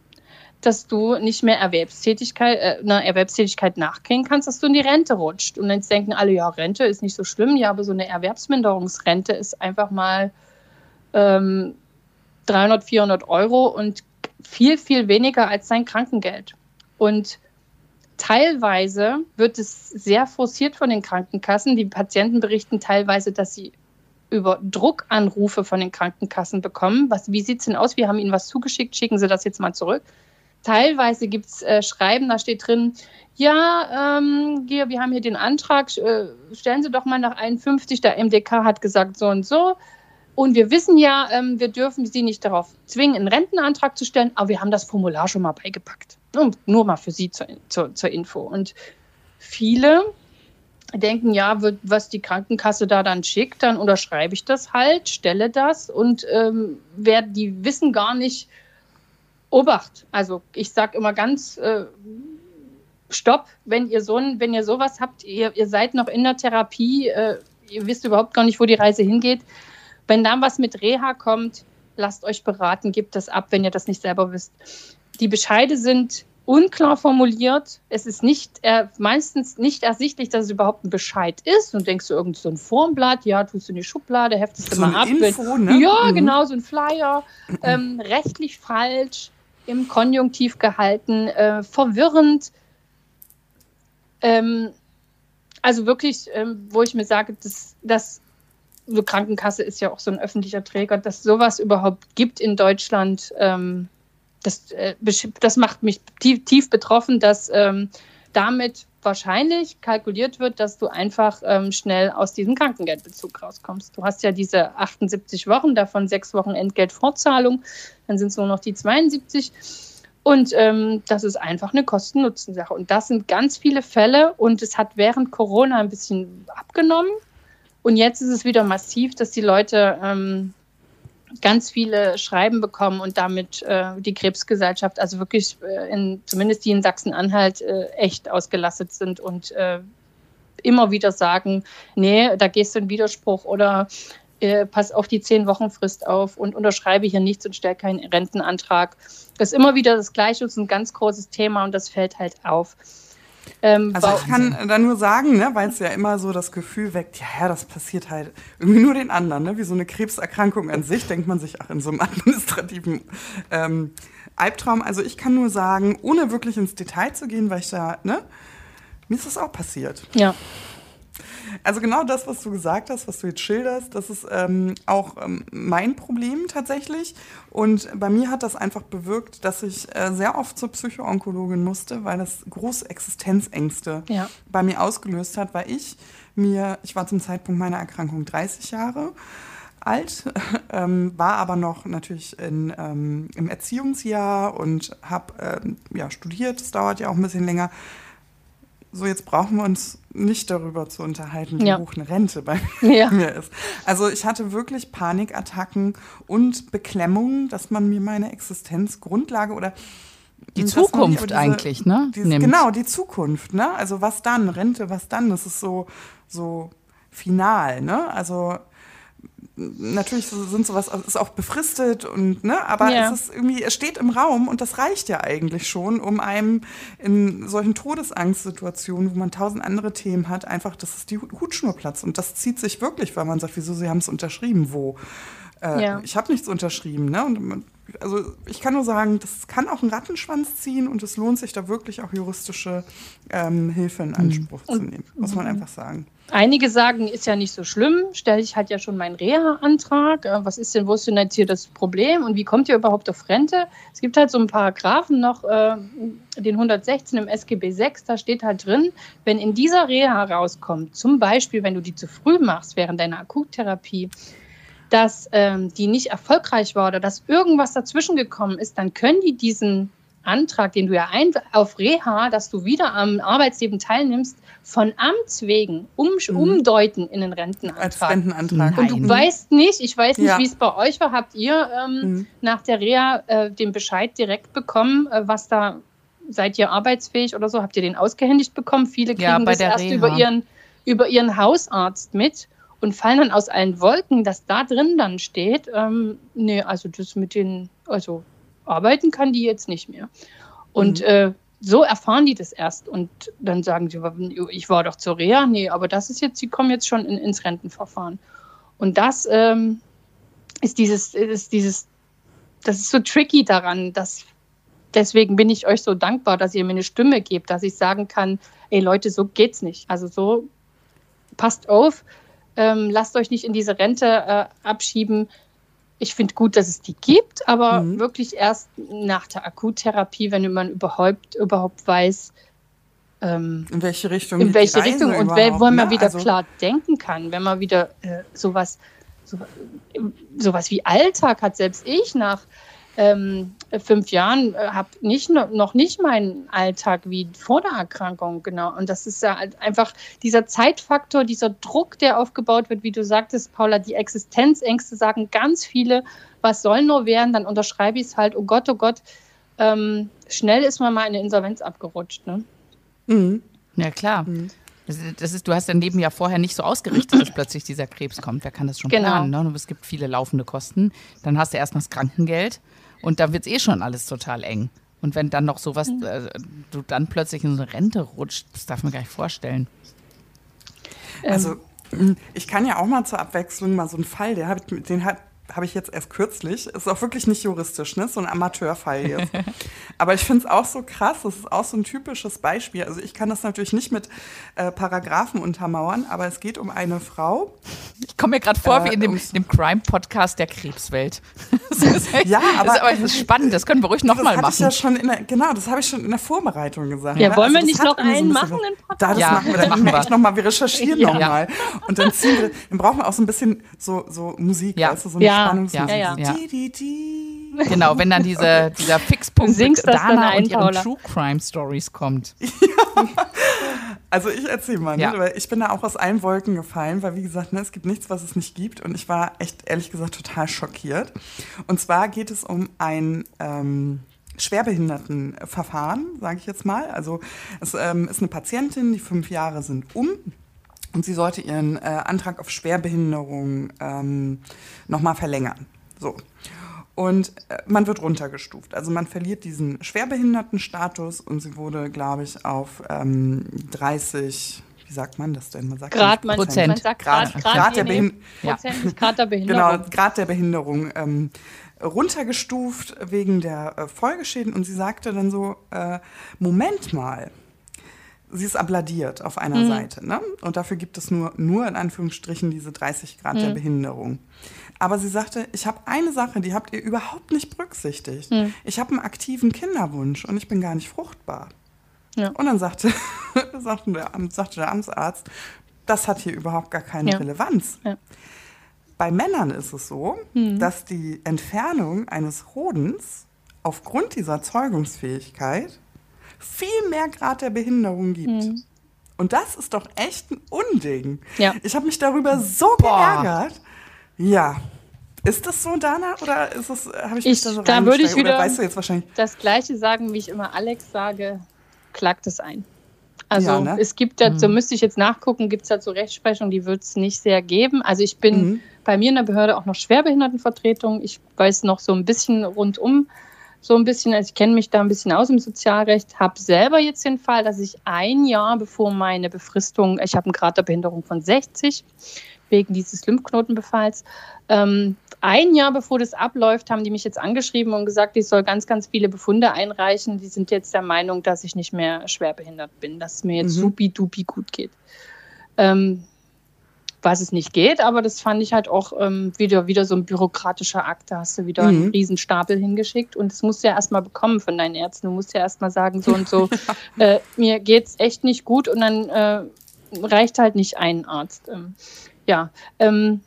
dass du nicht mehr Erwerbstätigkeit, äh, einer Erwerbstätigkeit nachgehen kannst, dass du in die Rente rutscht. Und jetzt denken alle, ja, Rente ist nicht so schlimm, ja, aber so eine Erwerbsminderungsrente ist einfach mal ähm, 300, 400 Euro und viel, viel weniger als dein Krankengeld. Und Teilweise wird es sehr forciert von den Krankenkassen. Die Patienten berichten teilweise, dass sie über Druckanrufe von den Krankenkassen bekommen. Was, wie sieht es denn aus? Wir haben Ihnen was zugeschickt, schicken Sie das jetzt mal zurück. Teilweise gibt es äh, Schreiben, da steht drin, ja, ähm, hier, wir haben hier den Antrag, äh, stellen Sie doch mal nach 51, der MDK hat gesagt so und so. Und wir wissen ja, ähm, wir dürfen Sie nicht darauf zwingen, einen Rentenantrag zu stellen, aber wir haben das Formular schon mal beigepackt. Und nur mal für Sie zur, zur, zur Info. Und viele denken, ja, was die Krankenkasse da dann schickt, dann unterschreibe ich das halt, stelle das und ähm, wer, die wissen gar nicht, Obacht. Also ich sage immer ganz, äh, Stopp, wenn ihr so wenn ihr sowas habt, ihr, ihr seid noch in der Therapie, äh, ihr wisst überhaupt gar nicht, wo die Reise hingeht. Wenn dann was mit Reha kommt, lasst euch beraten, gebt das ab, wenn ihr das nicht selber wisst. Die Bescheide sind unklar formuliert. Es ist nicht äh, meistens nicht ersichtlich, dass es überhaupt ein Bescheid ist. Und denkst du, irgend so ein Formblatt, ja, tust du in die Schublade, heftest du so mal ab. Info, ne? Ja, mhm. genau, so ein Flyer. Ähm, rechtlich falsch, im Konjunktiv gehalten, äh, verwirrend. Ähm, also wirklich, ähm, wo ich mir sage, dass, dass so Krankenkasse ist ja auch so ein öffentlicher Träger, dass sowas überhaupt gibt in Deutschland. Ähm, das, äh, das macht mich tief, tief betroffen, dass ähm, damit wahrscheinlich kalkuliert wird, dass du einfach ähm, schnell aus diesem Krankengeldbezug rauskommst. Du hast ja diese 78 Wochen, davon sechs Wochen Entgeltfortzahlung, dann sind es nur noch die 72. Und ähm, das ist einfach eine Kosten-Nutzen-Sache. Und das sind ganz viele Fälle und es hat während Corona ein bisschen abgenommen. Und jetzt ist es wieder massiv, dass die Leute ähm, ganz viele Schreiben bekommen und damit äh, die Krebsgesellschaft, also wirklich äh, in, zumindest die in Sachsen-Anhalt, äh, echt ausgelastet sind und äh, immer wieder sagen, nee, da gehst du in Widerspruch oder äh, pass auf die zehn Wochen Frist auf und unterschreibe hier nichts und stell keinen Rentenantrag. Das ist immer wieder das Gleiche, das ist ein ganz großes Thema und das fällt halt auf. Ähm, also ich kann da nur sagen, ne, weil es ja immer so das Gefühl weckt, ja, ja, das passiert halt irgendwie nur den anderen, ne? wie so eine Krebserkrankung an sich, denkt man sich, ach, in so einem administrativen ähm, Albtraum. Also ich kann nur sagen, ohne wirklich ins Detail zu gehen, weil ich da, ne, mir ist das auch passiert. Ja. Also genau das, was du gesagt hast, was du jetzt schilderst, das ist ähm, auch ähm, mein Problem tatsächlich. Und bei mir hat das einfach bewirkt, dass ich äh, sehr oft zur Psychoonkologin musste, weil das große Existenzängste ja. bei mir ausgelöst hat, weil ich mir, ich war zum Zeitpunkt meiner Erkrankung 30 Jahre alt, ähm, war aber noch natürlich in, ähm, im Erziehungsjahr und habe ähm, ja, studiert. Das dauert ja auch ein bisschen länger so jetzt brauchen wir uns nicht darüber zu unterhalten, wie ja. hoch eine Rente bei ja. mir ist. Also ich hatte wirklich Panikattacken und Beklemmungen, dass man mir meine Existenzgrundlage oder die Zukunft diese, eigentlich, ne? Diese, genau, die Zukunft, ne? Also was dann, Rente, was dann? Das ist so, so final, ne? Also natürlich sind sowas ist auch befristet und ne, aber ja. es ist irgendwie, es steht im Raum und das reicht ja eigentlich schon, um einem in solchen Todesangstsituationen, wo man tausend andere Themen hat, einfach, dass es die Hutschnur platzt und das zieht sich wirklich, weil man sagt, wieso sie haben es unterschrieben, wo? Äh, ja. Ich habe nichts unterschrieben, ne? Und man, also ich kann nur sagen, das kann auch einen Rattenschwanz ziehen und es lohnt sich da wirklich auch juristische ähm, Hilfe in Anspruch mhm. zu nehmen, muss man einfach sagen. Einige sagen, ist ja nicht so schlimm, stelle ich halt ja schon meinen Reha-Antrag. Äh, was ist denn, wo ist denn jetzt hier das Problem und wie kommt ihr überhaupt auf Rente? Es gibt halt so ein Paragraphen noch, äh, den 116 im SGB 6, da steht halt drin, wenn in dieser Reha rauskommt, zum Beispiel, wenn du die zu früh machst während deiner Akuttherapie, dass ähm, die nicht erfolgreich war oder dass irgendwas dazwischen gekommen ist, dann können die diesen Antrag, den du ja ein, auf Reha, dass du wieder am Arbeitsleben teilnimmst, von Amts wegen um, mhm. umdeuten in den Rentenantrag. Als Rentenantrag. Und du weißt nicht, ich weiß nicht, ja. wie es bei euch war, habt ihr ähm, mhm. nach der Reha äh, den Bescheid direkt bekommen, äh, was da, seid ihr arbeitsfähig oder so, habt ihr den ausgehändigt bekommen? Viele kriegen ja, das erst über ihren, über ihren Hausarzt mit und fallen dann aus allen Wolken, dass da drin dann steht, ähm, nee, also das mit den, also arbeiten kann die jetzt nicht mehr. Und mhm. äh, so erfahren die das erst und dann sagen sie, ich war doch zur Reha. Nee, aber das ist jetzt, sie kommen jetzt schon in, ins Rentenverfahren. Und das ähm, ist dieses, ist dieses, das ist so tricky daran, dass deswegen bin ich euch so dankbar, dass ihr mir eine Stimme gebt, dass ich sagen kann, ey Leute, so geht's nicht. Also so passt auf, ähm, lasst euch nicht in diese Rente äh, abschieben ich finde gut, dass es die gibt, aber mhm. wirklich erst nach der Akuttherapie, wenn man überhaupt, überhaupt weiß, ähm, in welche Richtung, in welche Richtung und wo man ne? wieder also, klar denken kann, wenn man wieder äh, sowas, so, sowas wie Alltag hat, selbst ich nach ähm, fünf Jahren äh, habe nicht noch nicht meinen Alltag wie vor der Erkrankung, genau. Und das ist ja halt einfach dieser Zeitfaktor, dieser Druck, der aufgebaut wird, wie du sagtest, Paula, die Existenzängste sagen ganz viele, was soll nur werden, dann unterschreibe ich es halt, oh Gott, oh Gott, ähm, schnell ist man mal in eine Insolvenz abgerutscht. Ne? Mhm. Ja, klar. Mhm. Das ist, du hast dein Leben ja vorher nicht so ausgerichtet, dass plötzlich dieser Krebs kommt. Wer kann das schon genau. planen? Ne? Es gibt viele laufende Kosten. Dann hast du erst mal das Krankengeld. Und da wird es eh schon alles total eng. Und wenn dann noch sowas, mhm. äh, du dann plötzlich in so eine Rente rutscht, das darf man gar nicht vorstellen. Also, ähm. ich kann ja auch mal zur Abwechslung mal so einen Fall, der hat, den hat habe ich jetzt erst kürzlich. Ist auch wirklich nicht juristisch, ne? So ein Amateurfall jetzt. Aber ich finde es auch so krass. Das ist auch so ein typisches Beispiel. Also ich kann das natürlich nicht mit äh, Paragraphen untermauern, aber es geht um eine Frau. Ich komme mir gerade vor äh, wie in dem, dem Crime-Podcast der Krebswelt. das ist echt, ja, aber das ist, aber das ist spannend. Das können wir ruhig nochmal machen. Ich ja schon in der, genau, das habe ich schon in der Vorbereitung gesagt. Ja, ne? wollen also wir nicht noch einen machen? So, da, das ja, machen wir. Dann machen wir echt nochmal. Wir recherchieren ja. nochmal. Und dann ziehen wir, dann brauchen wir auch so ein bisschen so, so Musik, ja. weißt du, so eine ja. Spannungsmusik. Ja, ja. Die, die, die. Genau, wenn dann diese, dieser Fixpunkt Singst mit Dana ein, und ihren Paula? True Crime Stories kommt. Also ich erzähle mal, ne? Ja. weil ich bin da auch aus allen Wolken gefallen, weil wie gesagt, ne, es gibt nichts, was es nicht gibt und ich war echt ehrlich gesagt total schockiert. Und zwar geht es um ein ähm, Schwerbehindertenverfahren, sage ich jetzt mal. Also es ähm, ist eine Patientin, die fünf Jahre sind um und sie sollte ihren äh, Antrag auf Schwerbehinderung ähm, nochmal verlängern. So. Und äh, man wird runtergestuft. Also man verliert diesen Schwerbehindertenstatus und sie wurde, glaube ich, auf ähm, 30, wie sagt man das denn? Man sagt Grad, man, Prozent. man sagt Grad, Grad, Grad, der Ja. Prozent, nicht Grad der genau, Behinderung. Grad der Behinderung ähm, runtergestuft wegen der äh, Folgeschäden. Und sie sagte dann so, äh, Moment mal, sie ist abladiert auf einer Mhm. Seite. Ne? Und dafür gibt es nur, nur in Anführungsstrichen diese 30 Grad Mhm. der Behinderung. Aber sie sagte, ich habe eine Sache, die habt ihr überhaupt nicht berücksichtigt. Mhm. Ich habe einen aktiven Kinderwunsch und ich bin gar nicht fruchtbar. Ja. Und dann sagte, sagte, der, sagte der Amtsarzt, das hat hier überhaupt gar keine Ja. Relevanz. Ja. Bei Männern ist es so, Mhm. dass die Entfernung eines Hodens aufgrund dieser Zeugungsfähigkeit viel mehr Grad der Behinderung gibt. Mhm. Und das ist doch echt ein Unding. Ja. Ich habe mich darüber so Boah. geärgert. Ja. Ist das so, Dana? Oder ist es, habe ich mich Ich- da so da würde ich wieder- weißt du jetzt wahrscheinlich, Das gleiche sagen, wie ich immer Alex sage, klagt es ein. Also Ja, ne? es gibt dazu, müsste ich jetzt nachgucken, gibt es dazu Rechtsprechung, die wird es nicht sehr geben. Also ich bin Mhm. bei mir in der Behörde auch noch Schwerbehindertenvertretung. Ich weiß noch so ein bisschen rundum, so ein bisschen, also ich kenne mich da ein bisschen aus im Sozialrecht, habe selber jetzt den Fall, dass ich ein Jahr bevor meine Befristung, ich habe einen Grad der Behinderung von 60 wegen dieses Lymphknotenbefalls, ähm, ein Jahr bevor das abläuft, haben die mich jetzt angeschrieben und gesagt, ich soll ganz, ganz viele Befunde einreichen. Die sind jetzt der Meinung, dass ich nicht mehr schwerbehindert bin, dass es mir jetzt Mhm. supi-dupi gut geht. Ähm, was es nicht geht, aber das fand ich halt auch ähm, wieder, wieder so ein bürokratischer Akt. Da hast du wieder Mhm. einen Riesenstapel hingeschickt und das musst du ja erstmal bekommen von deinen Ärzten. Du musst ja erstmal sagen, so und so, äh, mir geht's echt nicht gut und dann äh, reicht halt nicht ein Arzt. Ähm, ja, ähm,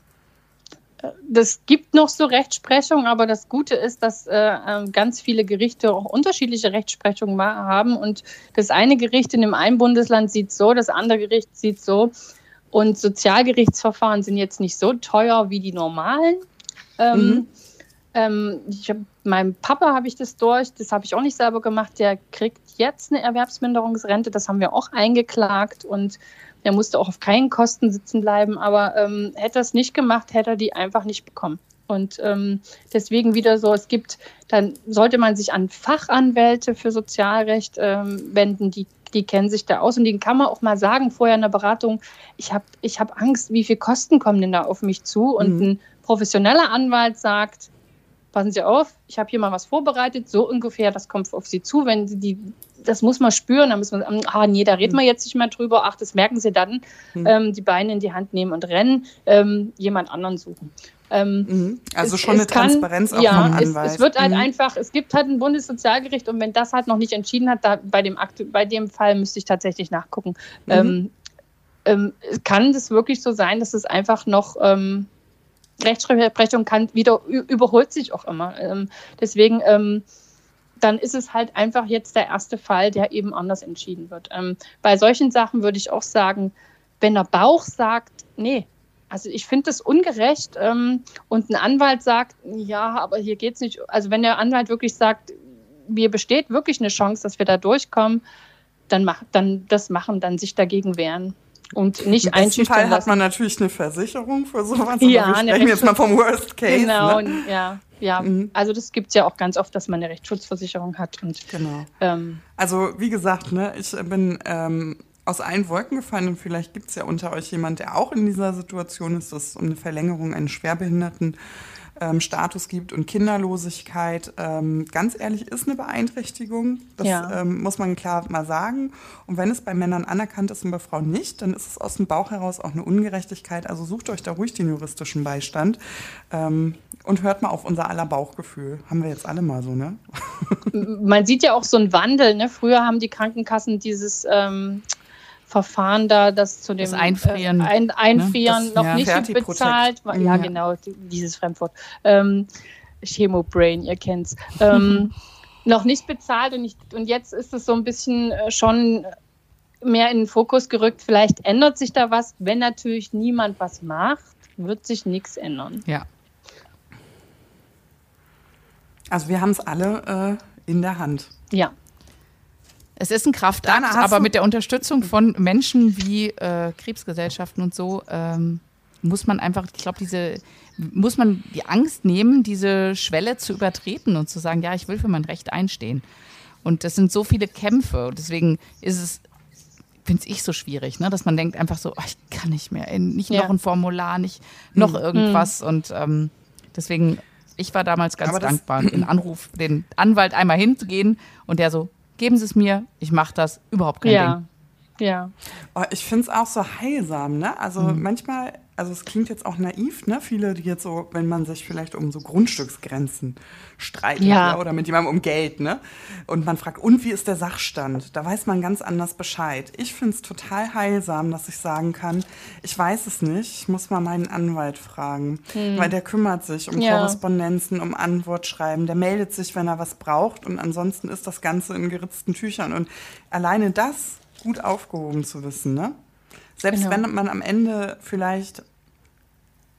das gibt noch so Rechtsprechung, aber das Gute ist, dass äh, ähm, ganz viele Gerichte auch unterschiedliche Rechtsprechungen haben. Und das eine Gericht in dem einen Bundesland sieht so, das andere Gericht sieht so. Und Sozialgerichtsverfahren sind jetzt nicht so teuer wie die normalen. Ähm, Mhm. ähm, ich hab, meinem Papa habe ich das durch, das habe ich auch nicht selber gemacht. Der kriegt jetzt eine Erwerbsminderungsrente, das haben wir auch eingeklagt und der musste auch auf keinen Kosten sitzen bleiben. Aber ähm, hätte er es nicht gemacht, hätte er die einfach nicht bekommen. Und ähm, deswegen wieder so, es gibt, dann sollte man sich an Fachanwälte für Sozialrecht ähm, wenden, die, die kennen sich da aus und denen kann man auch mal sagen vorher in der Beratung, ich habe ich hab Angst, wie viel Kosten kommen denn da auf mich zu? Und Mhm. ein professioneller Anwalt sagt, passen Sie auf, ich habe hier mal was vorbereitet, so ungefähr, das kommt auf Sie zu, wenn Sie die, das muss man spüren, da müssen wir, ah nee, da reden wir jetzt nicht mehr drüber, ach, das merken Sie dann, Mhm. ähm, die Beine in die Hand nehmen und rennen, ähm, jemand anderen suchen. Ähm, Mhm. Also es- schon eine es kann- Transparenz auch ja, vom es, Anwalt. es wird halt Mhm. einfach, es gibt halt ein Bundessozialgericht und wenn das halt noch nicht entschieden hat, da, bei, dem Aktu bei dem Fall müsste ich tatsächlich nachgucken. Mhm. Ähm, ähm, kann das wirklich so sein, dass es einfach noch ähm, Rechtsprechung kann wieder überholt sich auch immer. Ähm, deswegen ähm, dann ist es halt einfach jetzt der erste Fall, der eben anders entschieden wird. Ähm, bei solchen Sachen würde ich auch sagen, wenn der Bauch sagt, nee, also ich finde das ungerecht ähm, und ein Anwalt sagt, ja, aber hier geht es nicht. Also wenn der Anwalt wirklich sagt, mir besteht wirklich eine Chance, dass wir da durchkommen, dann, mach, dann das machen, dann sich dagegen wehren und nicht Im einschüchtern Fall hat lassen. man natürlich eine Versicherung für sowas. Ja, wir sprechen jetzt mal vom Worst Case. Genau, Ne? ja, ja. Mhm. Also das gibt es ja auch ganz oft, dass man eine Rechtsschutzversicherung hat. Und Genau. ähm, Also wie gesagt, ne, ich bin ähm, aus allen Wolken gefallen und vielleicht gibt es ja unter euch jemand, der auch in dieser Situation ist, dass es um eine Verlängerung eines schwerbehinderten ähm, Status gibt und Kinderlosigkeit. Ähm, ganz ehrlich, ist eine Beeinträchtigung. Das Ja. ähm, muss man klar mal sagen. Und wenn es bei Männern anerkannt ist und bei Frauen nicht, dann ist es aus dem Bauch heraus auch eine Ungerechtigkeit. Also sucht euch da ruhig den juristischen Beistand ähm, und hört mal auf unser aller Bauchgefühl. Haben wir jetzt alle mal so, ne? man sieht ja auch so einen Wandel. Ne? Früher haben die Krankenkassen dieses ähm, Verfahren da, das zu dem Das Einfrieren, äh, ein, Einfrieren Das- noch ja, nicht Fertig bezahlt. Ja, Ja. genau, die- dieses Fremdwort. Ähm, Chemo-Brain, ihr kennt's. Ähm, noch nicht bezahlt und, ich, und jetzt ist es so ein bisschen äh, schon mehr in den Fokus gerückt. Vielleicht ändert sich da was. Wenn natürlich niemand was macht, wird sich nichts ändern. Ja. Also wir haben es alle äh, in der Hand. Ja. Es ist ein Kraftakt, aber mit der Unterstützung von Menschen wie äh, Krebsgesellschaften und so ähm, muss man einfach, ich glaube, diese muss man die Angst nehmen, diese Schwelle zu übertreten und zu sagen, ja, ich will für mein Recht einstehen. Und das sind so viele Kämpfe. Und deswegen ist es, finde ich so schwierig, ne? dass man denkt einfach so, oh, ich kann nicht mehr, nicht ja. noch ein Formular, nicht noch mhm. irgendwas. Mhm. Und ähm, deswegen, ich war damals ganz dankbar, den Anruf, den Anwalt einmal hinzugehen und der so, geben Sie es mir, ich mache das, überhaupt kein ja. Ding. Ja. Oh, ich finde es auch so heilsam, ne? Also mhm. manchmal also es klingt jetzt auch naiv, ne? Viele, die jetzt so, wenn man sich vielleicht um so Grundstücksgrenzen streitet ja. oder mit jemandem um Geld, ne? Und man fragt, und wie ist der Sachstand? Da weiß man ganz anders Bescheid. Ich finde es total heilsam, dass ich sagen kann, ich weiß es nicht, ich muss mal meinen Anwalt fragen, hm. weil der kümmert sich um ja. Korrespondenzen, um Antwortschreiben, der meldet sich, wenn er was braucht und ansonsten ist das Ganze in geritzten Tüchern und alleine das gut aufgehoben zu wissen, ne? Selbst genau. wenn man am Ende vielleicht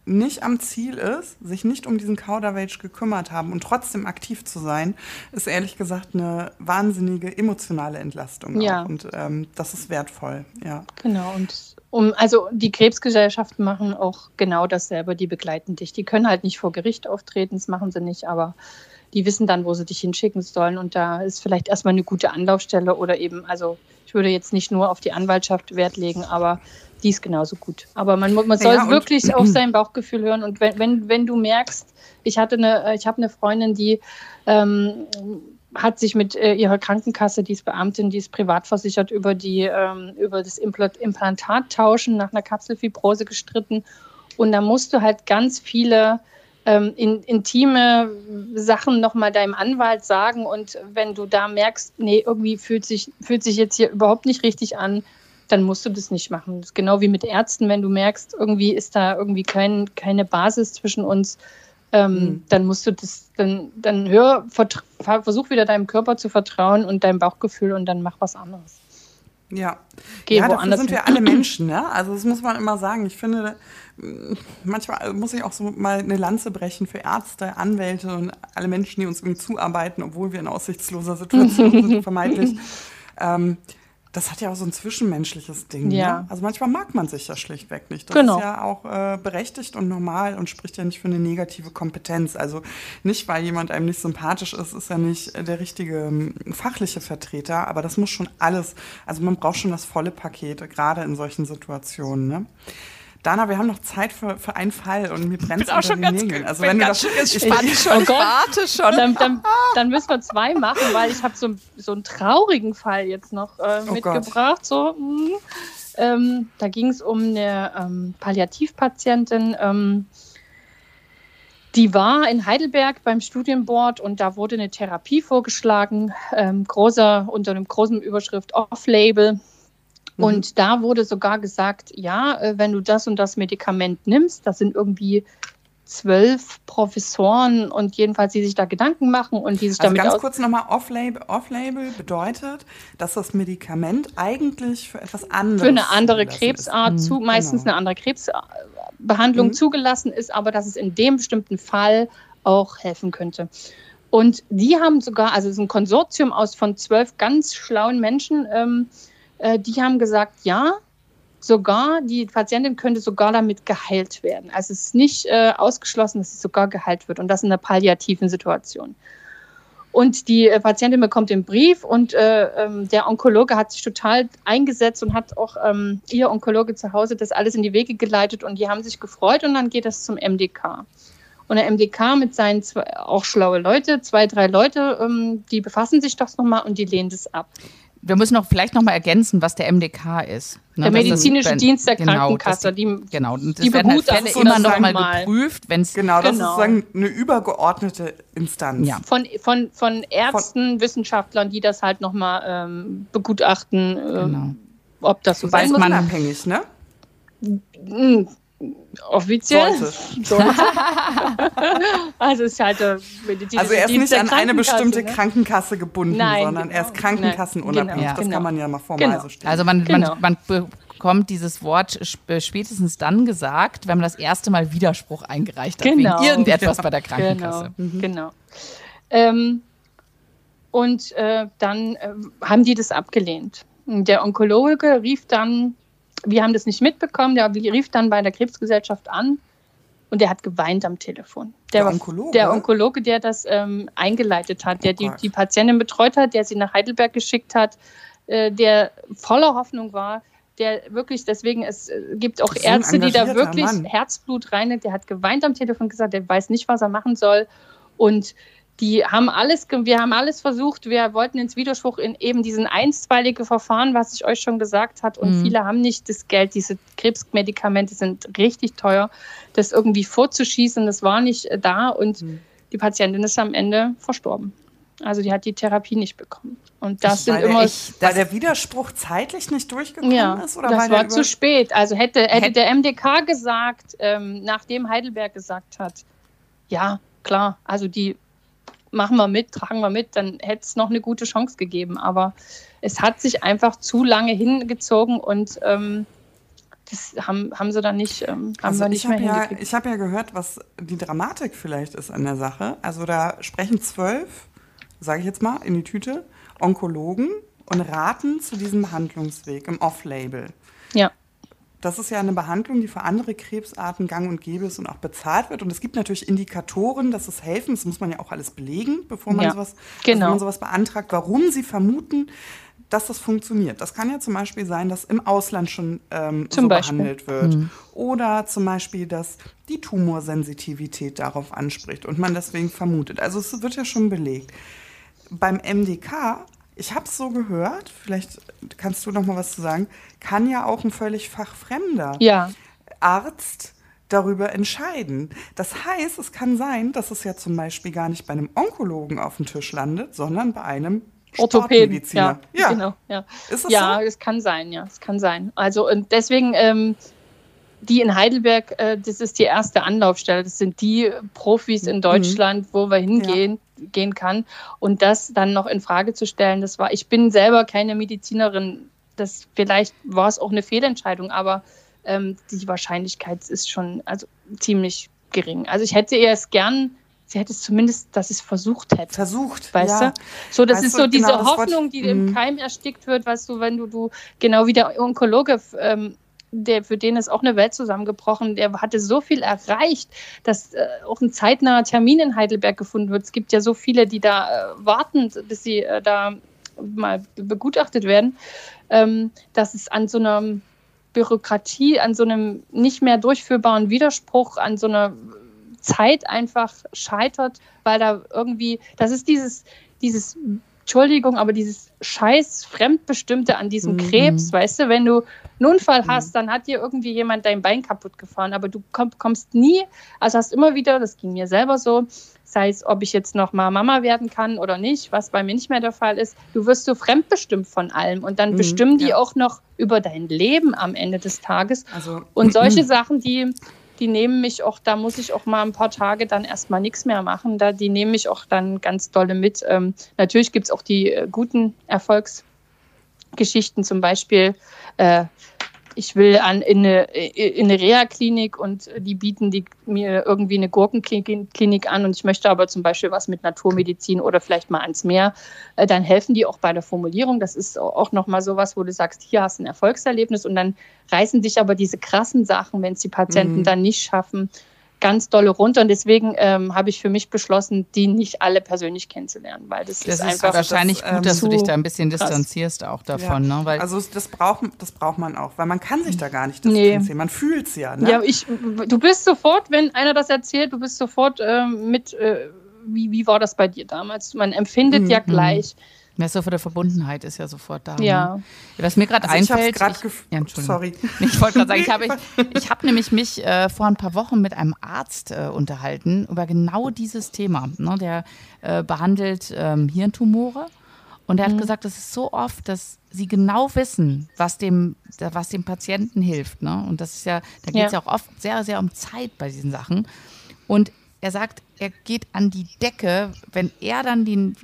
nicht am Ziel ist, sich nicht um diesen Kauderwelsch gekümmert haben und trotzdem aktiv zu sein, ist ehrlich gesagt eine wahnsinnige emotionale Entlastung. Ja. Auch. Und ähm, das ist wertvoll, ja. Genau. Und um, also die Krebsgesellschaften machen auch genau dasselbe, die begleiten dich. Die können halt nicht vor Gericht auftreten, das machen sie nicht, aber die wissen dann, wo sie dich hinschicken sollen. Und da ist vielleicht erstmal eine gute Anlaufstelle oder eben, also ich würde jetzt nicht nur auf die Anwaltschaft Wert legen, aber die ist genauso gut. Aber man, man soll ja, wirklich auf sein Bauchgefühl hören. Und wenn, wenn, wenn du merkst, ich hatte eine, ich habe eine Freundin, die ähm, hat sich mit äh, ihrer Krankenkasse, die ist Beamtin, die ist privat versichert, über, die, ähm, über das Implantattauschen nach einer Kapselfibrose gestritten. Und da musst du halt ganz viele ähm, in, intime Sachen nochmal deinem Anwalt sagen. Und wenn du da merkst, nee, irgendwie fühlt sich, fühlt sich jetzt hier überhaupt nicht richtig an, dann musst du das nicht machen. Das ist genau wie mit Ärzten, wenn du merkst, irgendwie ist da irgendwie kein, keine Basis zwischen uns, ähm, mhm. dann musst du das, dann, dann hör, versuch wieder deinem Körper zu vertrauen und deinem Bauchgefühl und dann mach was anderes. Ja, Geh ja dafür sind wir alle Menschen, ne? Also das muss man immer sagen. Ich finde, manchmal muss ich auch so mal eine Lanze brechen für Ärzte, Anwälte und alle Menschen, die uns irgendwie zuarbeiten, obwohl wir in aussichtsloser Situation sind, vermeintlich. Ähm, das hat ja auch so ein zwischenmenschliches Ding. Ja. Ne? Also manchmal mag man sich ja schlichtweg nicht. Das genau. ist ja auch äh, berechtigt und normal und spricht ja nicht für eine negative Kompetenz. Also nicht, weil jemand einem nicht sympathisch ist, ist er nicht der richtige ähm, fachliche Vertreter. Aber das muss schon alles, also man braucht schon das volle Paket, gerade in solchen Situationen. Ne? Dana, wir haben noch Zeit für, für einen Fall und mir brennt es unter schon den Nägeln. Also wenn du das, ich, ich, warte schon, oh ich warte schon. Dann, dann, dann, müssen wir zwei machen, weil ich habe so, so einen traurigen Fall jetzt noch äh, oh mitgebracht. Gott. So, mm. ähm, da ging es um eine ähm, Palliativpatientin. Ähm, die war in Heidelberg beim Studienboard und da wurde eine Therapie vorgeschlagen, ähm, großer, unter einem großen Überschrift Off-Label. Mhm. Und da wurde sogar gesagt, ja, äh, wenn du das und das Medikament nimmst, das sind irgendwie zwölf Professoren und jedenfalls, die sich da Gedanken machen und die sich also damit ganz kurz nochmal Off-Label Off -Label bedeutet, dass das Medikament eigentlich für etwas anderes für eine andere Krebsart zu, mhm, meistens genau. eine andere Krebsbehandlung mhm. zugelassen ist, aber dass es in dem bestimmten Fall auch helfen könnte. Und die haben sogar, also es ist ein Konsortium aus von zwölf ganz schlauen Menschen, ähm, äh, die haben gesagt, ja, sogar, die Patientin könnte sogar damit geheilt werden. Also es ist nicht äh, ausgeschlossen, dass sie sogar geheilt wird und das in einer palliativen Situation. Und die äh, Patientin bekommt den Brief und äh, ähm, der Onkologe hat sich total eingesetzt und hat auch ähm, ihr Onkologe zu Hause das alles in die Wege geleitet und die haben sich gefreut und dann geht das zum MDK. Und der MDK mit seinen zwei, auch schlaue Leute, zwei, drei Leute, ähm, die befassen sich das nochmal und die lehnen das ab wir müssen noch vielleicht noch mal ergänzen, was der MDK ist. Ne? Der medizinische das, Dienst der genau, Krankenkasse. Die, genau, das die werden halt Fälle immer noch mal geprüft, wenn es genau, das genau. ist sozusagen eine übergeordnete Instanz. Ja. Von, von, von Ärzten, von, Wissenschaftlern, die das halt noch mal ähm, begutachten, äh, genau. ob das so weiß man unabhängig, ne? Offiziell. Sollte. Sollte. also es ist halt der medizinische Also er ist nicht an eine bestimmte ne? Krankenkasse gebunden, Nein, sondern genau. er ist krankenkassenunabhängig. Genau, das genau. kann man ja mal formal Genau. so stellen. Also man, Genau. man, man bekommt dieses Wort sp- spätestens dann gesagt, wenn man das erste Mal Widerspruch eingereicht hat. Genau. Wegen irgendetwas bei der Genau, Krankenkasse. genau. Ähm, und äh, dann äh, haben die das abgelehnt. Der Onkologe rief dann, wir haben das nicht mitbekommen, der rief dann bei der Krebsgesellschaft an und der hat geweint am Telefon. Der war- Onkologe? Der Onkologe, der das ähm, eingeleitet hat, der Oh die, die Patientin betreut hat, der sie nach Heidelberg geschickt hat, äh, der voller Hoffnung war, der wirklich, deswegen, es äh, gibt auch Ärzte, die da wirklich Mann. Herzblut rein, der hat geweint am Telefon gesagt, der weiß nicht, was er machen soll. Und die haben alles, wir haben alles versucht. Wir wollten ins Widerspruch in eben diesen einstweilige Verfahren, was ich euch schon gesagt hat. Und Mhm. viele haben nicht das Geld. Diese Krebsmedikamente sind richtig teuer. Das irgendwie vorzuschießen, das war nicht äh, da. Und Mhm. die Patientin ist am Ende verstorben. Also die hat die Therapie nicht bekommen. Und das sind weil, der, immer echt- weil der Widerspruch zeitlich nicht durchgekommen ja, ist? Oder das war zu spät. Also hätte, hätte Hätt- der MDK gesagt, ähm, nachdem Heidelberg gesagt hat, ja, klar, also die machen wir mit, tragen wir mit, dann hätte es noch eine gute Chance gegeben. Aber es hat sich einfach zu lange hingezogen und ähm, das haben, haben sie dann nicht, ähm, haben Also wir ich nicht mehr habe ja, hingekriegt. ich hab ja gehört, was die Dramatik vielleicht ist an der Sache. Also da sprechen zwölf, sage ich jetzt mal, in die Tüte, Onkologen und raten zu diesem Behandlungsweg im Off-Label. Ja, Das ist ja eine Behandlung, die für andere Krebsarten gang und gäbe ist und auch bezahlt wird. Und es gibt natürlich Indikatoren, dass es helfen. Das muss man ja auch alles belegen, bevor man, Ja, sowas, genau. man sowas beantragt, warum sie vermuten, dass das funktioniert. Das kann ja zum Beispiel sein, dass im Ausland schon ähm, so behandelt wird. Oder zum Beispiel, dass die Tumorsensitivität darauf anspricht und man deswegen vermutet. Also es wird ja schon belegt. Beim MDK, ich habe es so gehört, vielleicht kannst du noch mal was zu sagen, kann ja auch ein völlig fachfremder ja, Arzt darüber entscheiden. Das heißt, es kann sein, dass es ja zum Beispiel gar nicht bei einem Onkologen auf dem Tisch landet, sondern bei einem Orthopäden. Sportmediziner. Ja, genau. Ja. Ist das ja, so? es kann sein, ja, es kann sein. Also und deswegen, ähm, die in Heidelberg, äh, das ist die erste Anlaufstelle. Das sind die Profis Mhm. in Deutschland, wo wir hingehen gehen kann. Und das dann noch in Frage zu stellen, das war, ich bin selber keine Medizinerin. Das vielleicht war es auch eine Fehlentscheidung, aber ähm, die Wahrscheinlichkeit ist schon also ziemlich gering. Also ich hätte es gern, sie hätte es zumindest, dass es versucht hätte. Versucht. Weißt ja. du? So, das Weißt ist so diese genau, Hoffnung, die im Mhm. Keim erstickt wird, weißt du, wenn du, du genau wie der Onkologe, ähm, der, für den ist auch eine Welt zusammengebrochen, der hatte so viel erreicht, dass äh, auch ein zeitnaher Termin in Heidelberg gefunden wird. Es gibt ja so viele, die da äh, warten, bis sie äh, da mal begutachtet werden, ähm, dass es an so einer Bürokratie, an so einem nicht mehr durchführbaren Widerspruch, an so einer Zeit einfach scheitert, weil da irgendwie, das ist dieses, dieses, Entschuldigung, aber dieses scheiß Fremdbestimmte an diesem Mhm. Krebs, weißt du, wenn du einen Unfall hast, dann hat dir irgendwie jemand dein Bein kaputt gefahren, aber du komm, kommst nie, also hast immer wieder, das ging mir selber so, sei es, ob ich jetzt noch mal Mama werden kann oder nicht, was bei mir nicht mehr der Fall ist, du wirst so fremdbestimmt von allem und dann Mhm, bestimmen die ja. auch noch über dein Leben am Ende des Tages Also, und solche Sachen, die, die nehmen mich auch, da muss ich auch mal ein paar Tage dann erstmal nichts mehr machen. Da, die nehmen mich auch dann ganz dolle mit. Ähm, natürlich gibt es auch die äh, guten Erfolgsgeschichten, zum Beispiel. Äh, ich will an, in eine, in eine Reha-Klinik und die bieten die, mir irgendwie eine Gurkenklinik an und ich möchte aber zum Beispiel was mit Naturmedizin oder vielleicht mal ans Meer, äh, dann helfen die auch bei der Formulierung. Das ist auch nochmal sowas, wo du sagst, hier hast du ein Erfolgserlebnis und dann reißen dich aber diese krassen Sachen, wenn es die Patienten Mhm. dann nicht schaffen, ganz dolle runter. Und deswegen ähm, habe ich für mich beschlossen, die nicht alle persönlich kennenzulernen, weil das, Das ist ist einfach wahrscheinlich das, ähm, gut, dass du dich da ein bisschen krass. distanzierst auch ja. davon. Ne? Weil also das braucht, das braucht man auch, weil man kann sich da gar nicht Nee. distanzieren. Man fühlt es ja. Ne? Ja, ich, du bist sofort, wenn einer das erzählt, du bist sofort ähm, mit, äh, wie, wie war das bei dir damals? Man empfindet Mhm. ja gleich. das so für der Verbundenheit ist ja sofort da. Ja. Ne? Was mir gerade also ich einfällt. ich- gef- ja. Sorry. Ich wollte gerade sagen, ich habe, ich, ich habe nämlich mich äh, vor ein paar Wochen mit einem Arzt äh, unterhalten über genau dieses Thema. Ne? Der äh, behandelt ähm, Hirntumore. Und er hat gesagt, das ist so oft, dass sie genau wissen, was dem, was dem Patienten hilft. Ne? Und das ist ja, da geht es ja. ja auch oft sehr, sehr um Zeit bei diesen Sachen. Und er sagt, er geht an die Decke, wenn er dann den,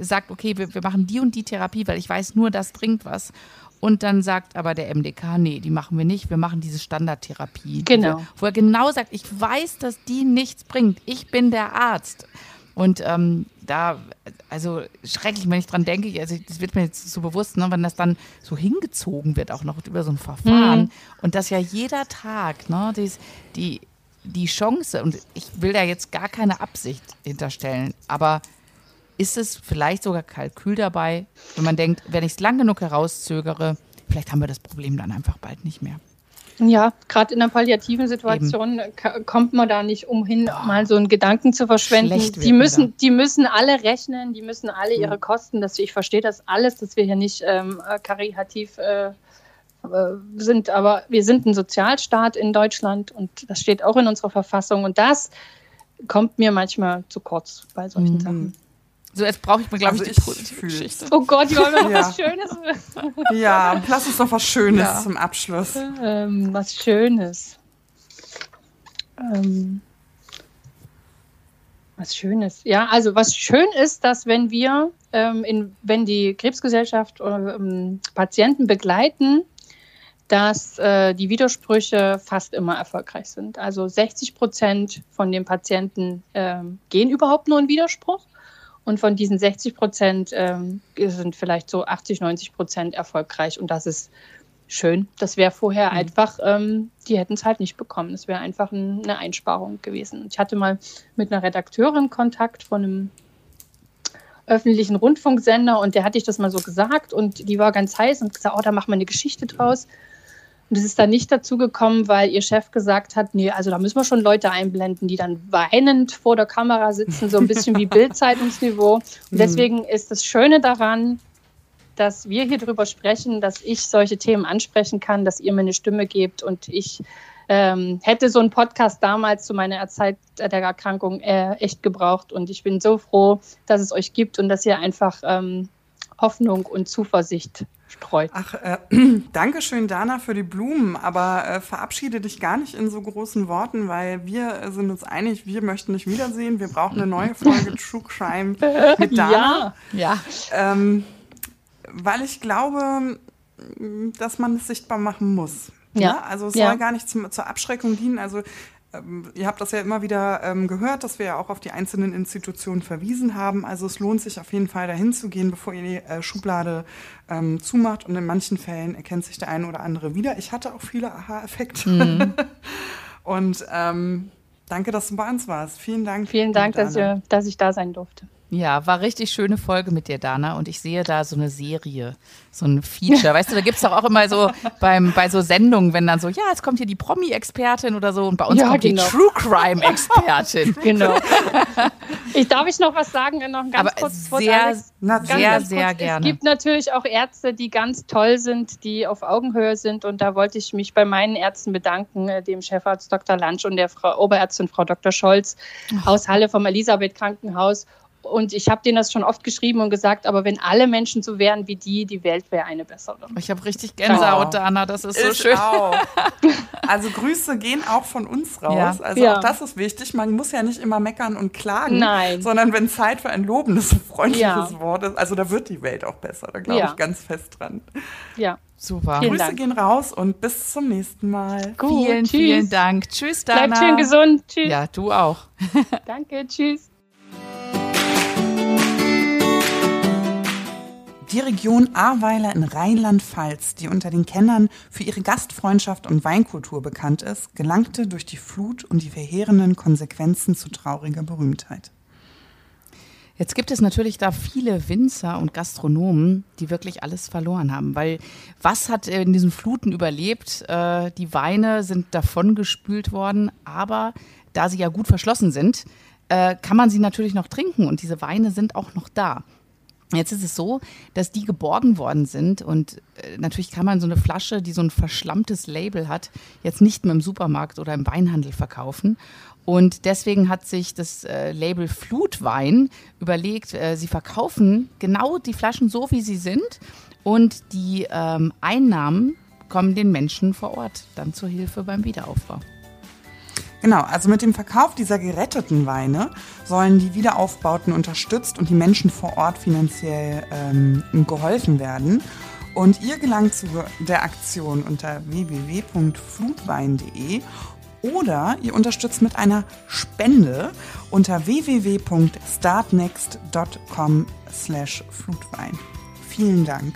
sagt, okay, wir, wir machen die und die Therapie, weil ich weiß nur, das bringt was. Und dann sagt aber der MDK, nee, die machen wir nicht, wir machen diese Standardtherapie. Genau. Diese, wo er genau sagt, ich weiß, dass die nichts bringt. Ich bin der Arzt. Und ähm, da, also schrecklich, wenn ich dran denke, also das wird mir jetzt so bewusst, ne, wenn das dann so hingezogen wird, auch noch über so ein Verfahren. Mhm. Und das ja jeder Tag, ne, dies, die, die Chance, und ich will da jetzt gar keine Absicht hinterstellen, aber ist es vielleicht sogar Kalkül dabei, wenn man denkt, wenn ich es lang genug herauszögere, vielleicht haben wir das Problem dann einfach bald nicht mehr. Ja, gerade in einer palliativen Situation Eben. kommt man da nicht umhin, Boah. mal so einen Gedanken zu verschwenden. Die müssen, die müssen alle rechnen, die müssen alle ihre Kosten. Das, ich verstehe das alles, dass wir hier nicht ähm, karitativ äh, äh, sind, aber wir sind ein Sozialstaat in Deutschland und das steht auch in unserer Verfassung und das kommt mir manchmal zu kurz bei solchen mhm. Sachen. So, jetzt brauche ich mir, glaube also ich, die positive Geschichte. Oh Gott, die wollen wir noch ja. was Schönes. ja, lass uns doch was Schönes ja. zum Abschluss. Ähm, was Schönes. Ähm, was Schönes. Ja, also was schön ist, dass wenn wir, ähm, in, wenn die Krebsgesellschaft ähm, Patienten begleiten, dass äh, die Widersprüche fast immer erfolgreich sind. Also 60 Prozent von den Patienten äh, gehen überhaupt nur in Widerspruch. Und von diesen 60 Prozent ähm, sind vielleicht so 80, 90 Prozent erfolgreich. Und das ist schön. Das wäre vorher mhm. einfach, ähm, die hätten es halt nicht bekommen. Das wäre einfach ein, eine Einsparung gewesen. Ich hatte mal mit einer Redakteurin Kontakt von einem öffentlichen Rundfunksender und der hatte ich das mal so gesagt und die war ganz heiß und gesagt, oh, da machen wir eine Geschichte draus. Und es ist dann nicht dazu gekommen, weil ihr Chef gesagt hat, nee, also da müssen wir schon Leute einblenden, die dann weinend vor der Kamera sitzen, so ein bisschen wie Bildzeitungsniveau. Und mhm. deswegen ist das Schöne daran, dass wir hier drüber sprechen, dass ich solche Themen ansprechen kann, dass ihr mir eine Stimme gebt und ich ähm, hätte so einen Podcast damals zu meiner Zeit der Erkrankung äh, echt gebraucht und ich bin so froh, dass es euch gibt und dass ihr einfach ähm, Hoffnung und Zuversicht streut. Ach, äh, danke schön, Dana, für die Blumen, aber äh, verabschiede dich gar nicht in so großen Worten, weil wir sind uns einig, wir möchten dich wiedersehen. Wir brauchen eine neue Folge True Crime mit Dana. Ja. ja. Ähm, weil ich glaube, dass man es sichtbar machen muss. Ja. Ne? Also es ja. soll gar nicht zum, zur Abschreckung dienen. Also ihr habt das ja immer wieder ähm, gehört, dass wir ja auch auf die einzelnen Institutionen verwiesen haben. Also es lohnt sich auf jeden Fall dahin zu gehen, bevor ihr die äh, Schublade ähm, zumacht. Und in manchen Fällen erkennt sich der eine oder andere wieder. Ich hatte auch viele Aha-Effekte. Mhm. Und ähm, danke, dass du bei uns warst. Vielen Dank. Vielen Dank, dass, ihr, dass ich da sein durfte. Ja, war richtig schöne Folge mit dir, Dana. Und ich sehe da so eine Serie, so ein Feature. Weißt du, da gibt es doch auch immer so beim, bei so Sendungen, wenn dann so, ja, jetzt kommt hier die Promi-Expertin oder so und bei uns ja, kommt genau. die True Crime-Expertin. genau. Ich darf ich noch was sagen, noch ganz Aber kurz sehr, Alex, ganz, sehr, ganz sehr gerne. Es gibt natürlich auch Ärzte, die ganz toll sind, die auf Augenhöhe sind. Und da wollte ich mich bei meinen Ärzten bedanken, äh, dem Chefarzt Dr. Lansch und der Frau Oberärztin Frau Dr. Scholz aus Halle vom Elisabeth Krankenhaus und ich habe denen das schon oft geschrieben und gesagt, aber wenn alle Menschen so wären wie die, die Welt wäre eine bessere. Ich habe richtig Gänsehaut, oh. Dana, das ist, ist so schön. Auch. Also Grüße gehen auch von uns raus. Ja. Also ja. auch das ist wichtig. Man muss ja nicht immer meckern und klagen, Nein. sondern wenn Zeit für ein lobendes, freundliches ja. Wort ist, also da wird die Welt auch besser. Da glaube ich ganz fest dran. Ja. Super. Vielen Grüße Dank. gehen raus und bis zum nächsten Mal. Gut, vielen, tschüss. vielen Dank. Tschüss, Dana. Bleibt schön gesund. Tschüss. Ja, du auch. Danke, tschüss. Die Region Ahrweiler in Rheinland-Pfalz, die unter den Kennern für ihre Gastfreundschaft und Weinkultur bekannt ist, gelangte durch die Flut und die verheerenden Konsequenzen zu trauriger Berühmtheit. Jetzt gibt es natürlich da viele Winzer und Gastronomen, die wirklich alles verloren haben, weil was hat in diesen Fluten überlebt? Äh, die Weine sind davongespült worden, aber da sie ja gut verschlossen sind, äh, kann man sie natürlich noch trinken und diese Weine sind auch noch da. Jetzt ist es so, dass die geborgen worden sind und äh, natürlich kann man so eine Flasche, die so ein verschlammtes Label hat, jetzt nicht mehr im Supermarkt oder im Weinhandel verkaufen. Und deswegen hat sich das äh, Label Flutwein überlegt, äh, sie verkaufen genau die Flaschen so, wie sie sind und die ähm, Einnahmen kommen den Menschen vor Ort dann zur Hilfe beim Wiederaufbau. Genau, also mit dem Verkauf dieser geretteten Weine sollen die Wiederaufbauten unterstützt und die Menschen vor Ort finanziell ähm, geholfen werden. Und ihr gelangt zu der Aktion unter www.flutwein.de oder ihr unterstützt mit einer Spende unter www.startnext.com slash Flutwein. Vielen Dank.